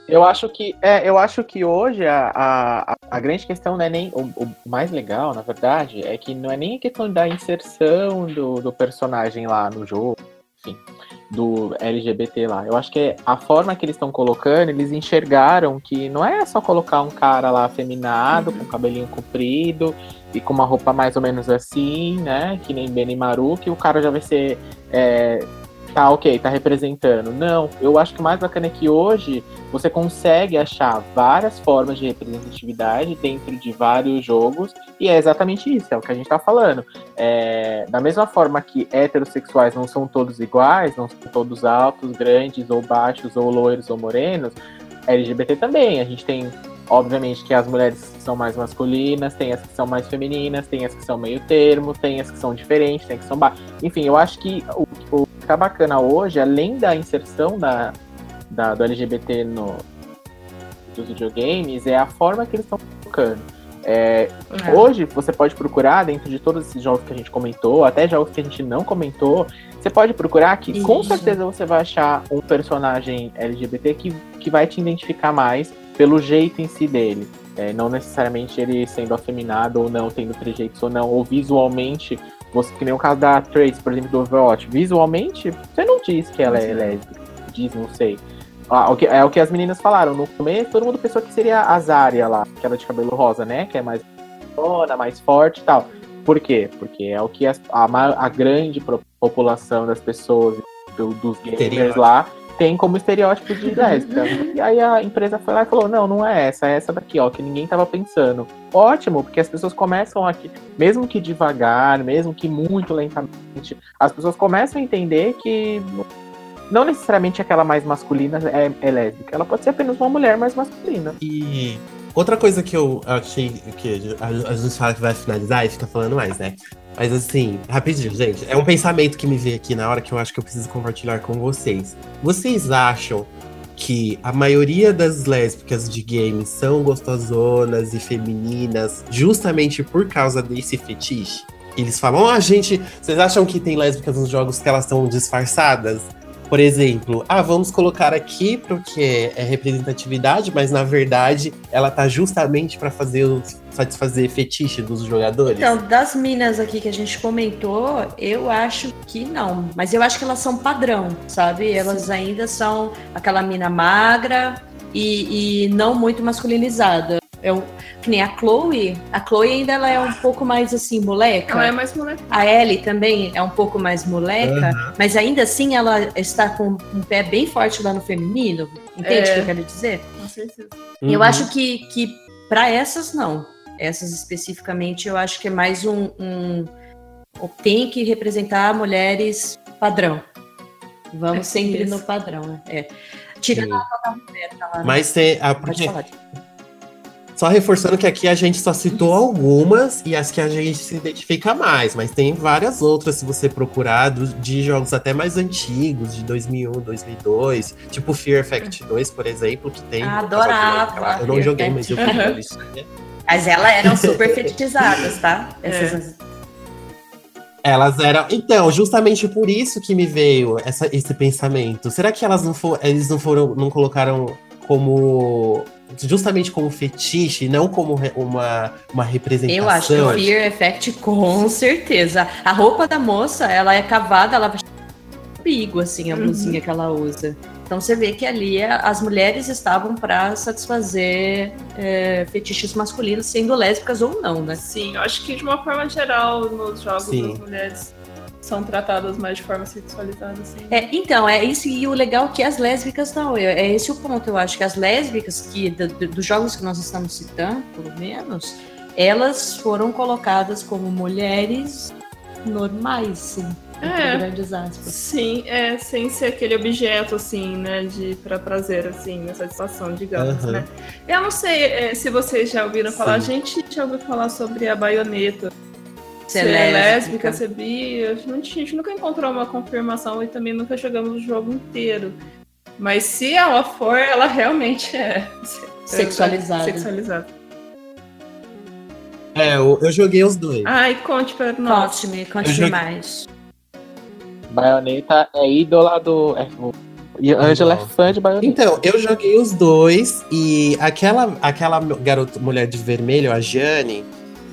Eu acho que é, eu acho que hoje a, a, a grande questão não é nem o, o mais legal, na verdade, é que não é nem a questão da inserção do, do personagem lá no jogo, enfim, do LGBT lá. Eu acho que é a forma que eles estão colocando, eles enxergaram que não é só colocar um cara lá afeminado, com cabelinho comprido e com uma roupa mais ou menos assim, né, que nem Benimaru, que o cara já vai ser é, tá ok, tá representando. Não, eu acho que o mais bacana é que hoje você consegue achar várias formas de representatividade dentro de vários jogos, e é exatamente isso, é o que a gente tá falando. É, da mesma forma que heterossexuais não são todos iguais, não são todos altos, grandes, ou baixos, ou loiros, ou morenos, LGBT também. A gente tem Obviamente que as mulheres são mais masculinas, tem as que são mais femininas, tem as que são meio termo, tem as que são diferentes, tem as que são baixas. Enfim, eu acho que o, o que tá bacana hoje, além da inserção da, da, do LGBT no, dos videogames, é a forma que eles estão colocando. É, é. Hoje você pode procurar dentro de todos esses jogos que a gente comentou, até jogos que a gente não comentou, você pode procurar que Isso. com certeza você vai achar um personagem LGBT que, que vai te identificar mais pelo jeito em si dele. É, não necessariamente ele sendo afeminado ou não, tendo trejeitos ou não, ou visualmente, você, que nem o caso da Trace, por exemplo, do Overwatch, visualmente, você não diz que ela é lésbica, diz, não sei. Ah, o que, é o que as meninas falaram, no começo todo mundo pensou que seria a Zarya lá, aquela de cabelo rosa, né, que é mais dona, mais forte e tal. Por quê? Porque é o que a, a, a grande população das pessoas, do, dos gamers lá, tem como estereótipo de lésbica. e aí a empresa foi lá e falou: não, não é essa, é essa daqui, ó, que ninguém tava pensando. Ótimo, porque as pessoas começam aqui, mesmo que devagar, mesmo que muito lentamente, as pessoas começam a entender que não necessariamente aquela mais masculina é, é lésbica, ela pode ser apenas uma mulher mais masculina.
E outra coisa que eu achei que a gente fala que vai finalizar e fica falando mais, né? Mas assim, rapidinho, gente. É um pensamento que me veio aqui na hora que eu acho que eu preciso compartilhar com vocês. Vocês acham que a maioria das lésbicas de games são gostosonas e femininas justamente por causa desse fetiche? Eles falam, ah, gente, vocês acham que tem lésbicas nos jogos que elas estão disfarçadas? Por exemplo, ah, vamos colocar aqui porque é representatividade, mas na verdade ela tá justamente para fazer satisfazer fetiche dos jogadores?
Então, das minas aqui que a gente comentou, eu acho que não. Mas eu acho que elas são padrão, sabe? Elas ainda são aquela mina magra e, e não muito masculinizada. Eu, que nem a Chloe, a Chloe ainda ela é um pouco mais assim, moleca.
Ela é mais moleca.
A Ellie também é um pouco mais moleca, uhum. mas ainda assim ela está com um pé bem forte lá no feminino. Entende é. o que eu quero dizer?
Com certeza.
Uhum. Eu acho que, que para essas, não. Essas especificamente, eu acho que é mais um. um tem que representar mulheres padrão. Vamos é sempre isso. no padrão, né? É. Tirando a
mulher, tá lá, né? Mas tem. A, porque, só reforçando que aqui a gente só citou algumas e as que a gente se identifica mais, mas tem várias outras se você procurar de jogos até mais antigos, de 2001, 2002, tipo Fear Effect 2, por exemplo, que tem.
Adorava.
Eu não joguei, mas eu vi
isso. Mas elas eram super fetichizadas, tá? Essas.
É. Elas eram. Então, justamente por isso que me veio essa, esse pensamento. Será que elas não for, eles não foram, não colocaram como justamente como fetiche, não como uma, uma representação.
Eu acho que o Fear Effect, com certeza. A roupa da moça, ela é cavada, ela vai bigo, assim, a uhum. blusinha que ela usa. Então você vê que ali as mulheres estavam para satisfazer é, fetiches masculinos, sendo lésbicas ou não, né?
Sim, eu acho que de uma forma geral nos jogos Sim. das mulheres são tratadas mais de forma sexualizada, assim.
É, então, é isso, e o legal é que as lésbicas não, é, é esse o ponto, eu acho que as lésbicas, que do, do, dos jogos que nós estamos citando, pelo menos, elas foram colocadas como mulheres normais, sim. É, grandes aspas.
Sim, é, sem ser aquele objeto, assim, né, de para prazer, assim, nessa situação, digamos, uhum. né. Eu não sei é, se vocês já ouviram falar, sim. a gente já ouviu falar sobre a baioneta, se é, é lésbica, se é bi. A gente nunca encontrou uma confirmação e também nunca jogamos o jogo inteiro. Mas se ela for, ela realmente é
sexualizada.
sexualizada.
É, eu, eu, joguei os dois.
Ai, conte para nós.
Conte-me, conte-me joguei... mais.
Baioneta é ídola do. É, e Angela é fã de Bayonetta.
Então, eu joguei os dois e aquela, aquela garota, mulher de vermelho, a Jane,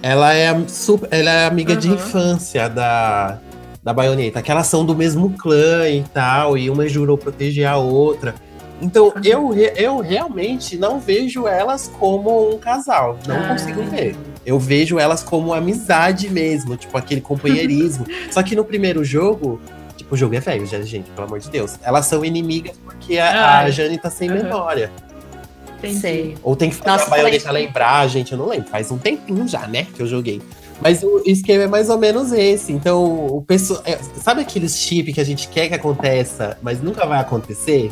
ela é, super, ela é amiga uhum. de infância da, da Baioneta, que elas são do mesmo clã e tal, e uma jurou proteger a outra. Então, uhum. eu, eu realmente não vejo elas como um casal. Não ah. consigo ver. Eu vejo elas como amizade mesmo, tipo aquele companheirismo. Só que no primeiro jogo, O jogo é velho, gente, pelo amor de Deus. Elas são inimigas porque a, a. Jane tá sem
Aham.
memória.
Entendi.
Sei.
Ou tem que fazer
Nossa,
a baioneta
falei-
lembrar, gente, eu não lembro. Faz um tempinho já, né, que eu joguei. Mas o esquema é mais ou menos esse. Então, o pessoal. é, sabe aqueles chip que a gente quer que aconteça, mas nunca vai acontecer?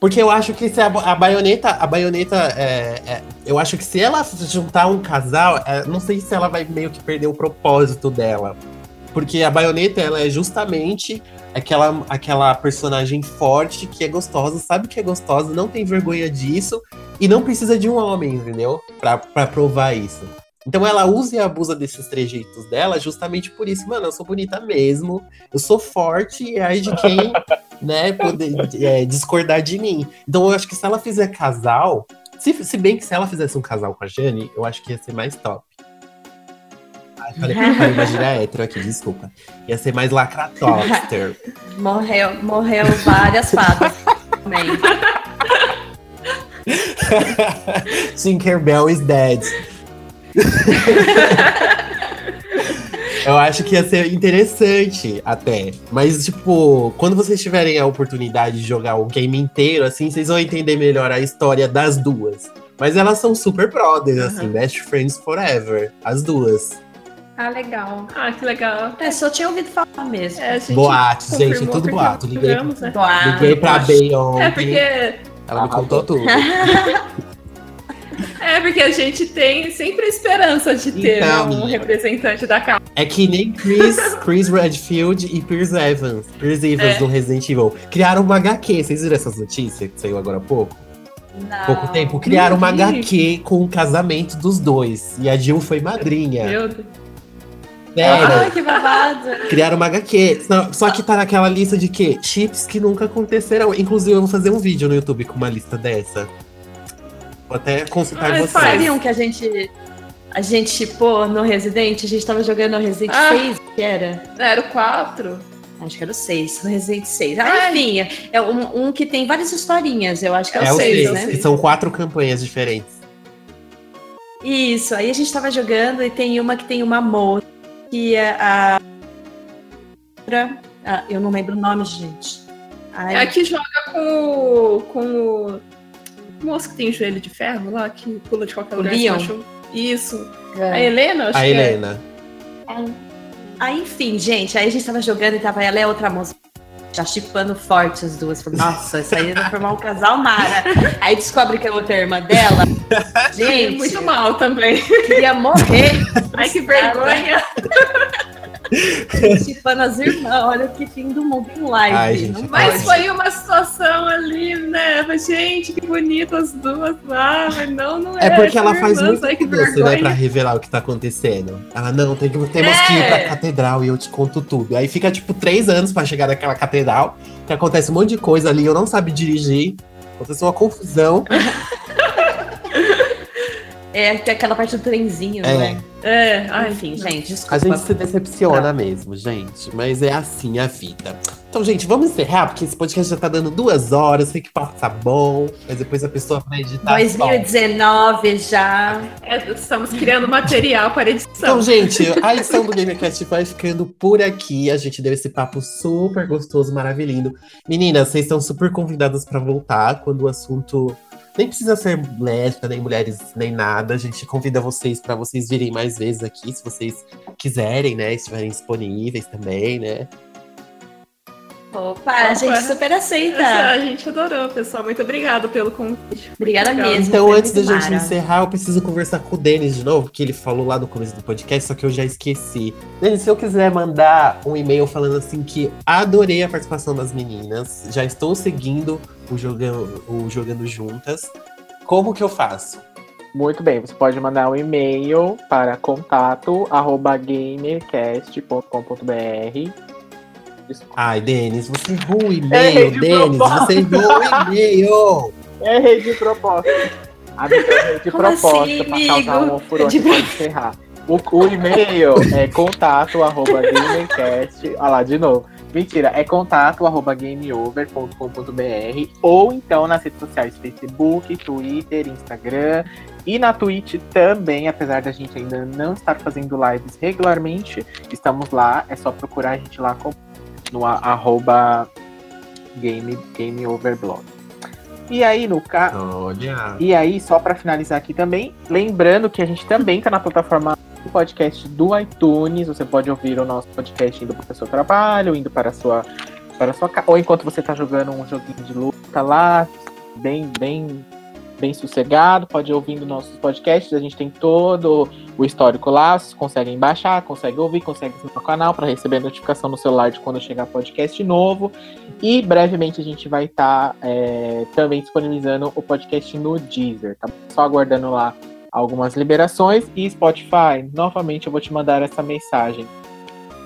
Porque eu acho que se a, a baioneta. A baioneta. é, é, eu acho que se ela juntar um casal, é, não sei se ela vai meio que perder o propósito dela. Porque a baioneta, ela é justamente aquela, aquela personagem forte que é gostosa, sabe que é gostosa, não tem vergonha disso e não precisa de um homem, entendeu? Pra, pra provar isso. Então ela usa e abusa desses trejeitos dela justamente por isso. Mano, eu sou bonita mesmo, eu sou forte e aí de quem, né, poder é, discordar de mim. Então eu acho que se ela fizer casal, se, se bem que se ela fizesse um casal com a Jane, eu acho que ia ser mais top. Ai, falei, imagina hétero aqui, desculpa. Ia ser mais lacratoster.
Morreu, morreu várias fadas também.
Tinkerbell is dead. Eu acho que ia ser interessante até. Mas, tipo, quando vocês tiverem a oportunidade de jogar o game inteiro, assim, vocês vão entender melhor a história das duas. Mas elas são super brothers, assim, best friends forever. As duas.
Ah, legal.
Ah, que legal.
É, só tinha ouvido falar mesmo.
É, gente
Boatos, gente, é tudo boato. Liguei,
né?
Boa.
liguei pra
acho-
Bey ontem.
É porque,
Ela me contou tudo.
é porque a gente tem sempre a esperança de ter
Então,
um representante da casa.
É que nem Chris, Chris Redfield e Pierce Evans. Pierce Evans
É.
do Resident Evil. Criaram uma HQ. Vocês viram essas notícias que saiu agora há pouco?
Não.
pouco tempo. Criaram uma. HQ com o casamento dos dois. E a Jill foi madrinha.
Meu Deus.
Sério.
Ai, que babado.
Criaram uma HQ. Só, só que tá naquela lista de quê? Chips que nunca acontecerão. Inclusive, eu vou fazer um vídeo no YouTube com uma lista dessa. Vou até consultar
Ai,
vocês.
Sabiam que a gente. A gente, pô, no Resident, a gente tava jogando no Resident
Ah.
6, que era.
Era o 4?
Acho que era o 6, no Resident 6. Ah, enfim, é um, um que tem várias historinhas, eu acho que é,
É
o
o
6,
seis,
né?
que são quatro campanhas diferentes.
Isso, aí a gente tava jogando e tem uma que tem uma moça que é a. Ah, eu não lembro o nome, gente. Ai,
É a que joga com o. com o. o moço que tem joelho de ferro lá, que pula de qualquer
O
lugar.
Leon?
Isso.
é.
A Helena, acho
A
que é.
Helena.
Aí, enfim, gente, aí a gente tava jogando e tava ela a outra moça já chipando forte as duas. Nossa, isso aí vai formar um casal mara. Aí descobre que a outra é irmã dela.
É
Gente,
muito mal também.
queria morrer
Ai, que vergonha.
chipando as irmãs. Olha que fim do mundo em live.
Ai, gente,
Mas
pode.
foi uma situação ali, né? Mas, Gente, que bonitas as duas lá, mas não, não é.
É porque ela faz
irmãs,
muito
que
doce, né,
vergonha.
pra revelar o que tá acontecendo. Ela, não, tem que, temos que ir
É.
pra catedral e eu te conto tudo. Aí fica, tipo, três anos pra chegar naquela catedral, que acontece um monte de coisa ali, eu não sabe dirigir, acontece uma confusão.
É, tem aquela parte do trenzinho,
É.
né?
É, ai,
Enfim, gente, desculpa.
A gente se decepciona mesmo, gente, mas é assim a vida. Então, gente, vamos encerrar, porque esse podcast já tá dando duas horas, sei que passa bom, mas depois a pessoa vai editar. só.
2019 já.
é, estamos criando material para edição.
Então, gente, a edição do GamerCast vai ficando por aqui. A gente deu esse papo super gostoso, maravilhoso. Meninas, vocês estão super convidadas para voltar quando o assunto nem precisa ser lésbica, nem mulheres, nem nada. A gente convida vocês para vocês virem mais vezes aqui, se vocês quiserem, né? Estiverem disponíveis também, né?
Opa, a gente super aceita.
A gente adorou, pessoal. Muito obrigada pelo convite.
Obrigada mesmo.
Então, antes da gente encerrar, eu preciso conversar com o Denis de novo, que ele falou lá no começo do podcast, só que eu já esqueci. Denis, se eu quiser mandar um e-mail falando assim que adorei a participação das meninas, já estou seguindo o Jogando, o jogando Juntas, como que eu faço?
Muito bem, você pode mandar um e-mail para contato arroba gamercast.com.br. Desculpa.
Ai, Denis, você errou o e-mail,
de
Denis, você errou o e-mail!
Errei de propósito. Amiga, errei de
Como
propósito
assim,
para causar um furor
De
pode encerrar. O, o e-mail é contato arroba gamercast. Olha lá, de novo. Mentira, é contato arroba gameover.com.br ou então nas redes sociais Facebook, Twitter, Instagram e na Twitch também, apesar da gente ainda não estar fazendo lives regularmente, estamos lá, é só procurar a gente lá no arroba game, game Overblog. E aí, no caso.
Olha.
E aí, só para finalizar aqui também, lembrando que a gente também tá na plataforma do podcast do iTunes. Você pode ouvir o nosso podcast indo para o seu trabalho, indo para a sua. Para a sua ou enquanto você tá jogando um joguinho de luta lá, bem, bem, bem sossegado, pode ir ouvindo nossos podcasts. A gente tem todo o histórico lá, vocês conseguem baixar, conseguem ouvir, conseguem ir no canal para receber a notificação no celular de quando chegar podcast novo. E brevemente a gente vai estar também disponibilizando o podcast no Deezer, tá? Só aguardando lá algumas liberações. E Spotify, novamente eu vou te mandar essa mensagem.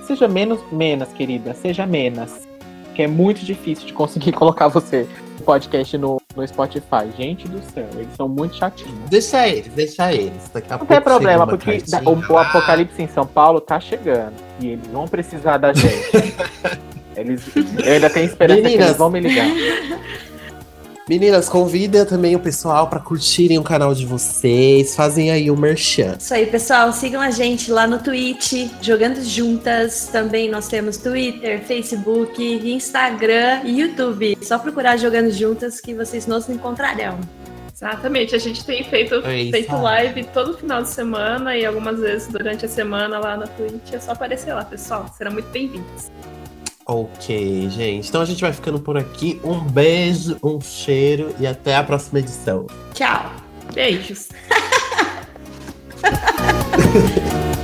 Seja menos, menos, querida, seja menos. Que é muito difícil de conseguir colocar você podcast no, no Spotify. Gente do céu, eles são muito chatinhos.
Deixa eles, deixa eles. Daqui a
Não tem problema, porque da-
cartinha.
o, o apocalipse em São Paulo tá chegando. E eles vão precisar da gente. eles, eu ainda tenho esperança que
Meninas.
eles vão me ligar.
Meninas, convida também o pessoal pra curtirem o canal de vocês. Fazem aí o merchan.
Isso aí, pessoal. Sigam a gente lá no Twitch, Jogando Juntas. Também nós temos Twitter, Facebook, Instagram e YouTube. Só procurar Jogando Juntas que vocês nos encontrarão.
Exatamente, a gente tem feito,
É
feito live todo final de semana e algumas vezes durante a semana lá na Twitch. É só aparecer lá, pessoal. Serão muito bem-vindos.
Ok, gente. Então a gente vai ficando por aqui. Um beijo, um cheiro e até a próxima edição.
Tchau!
Beijos.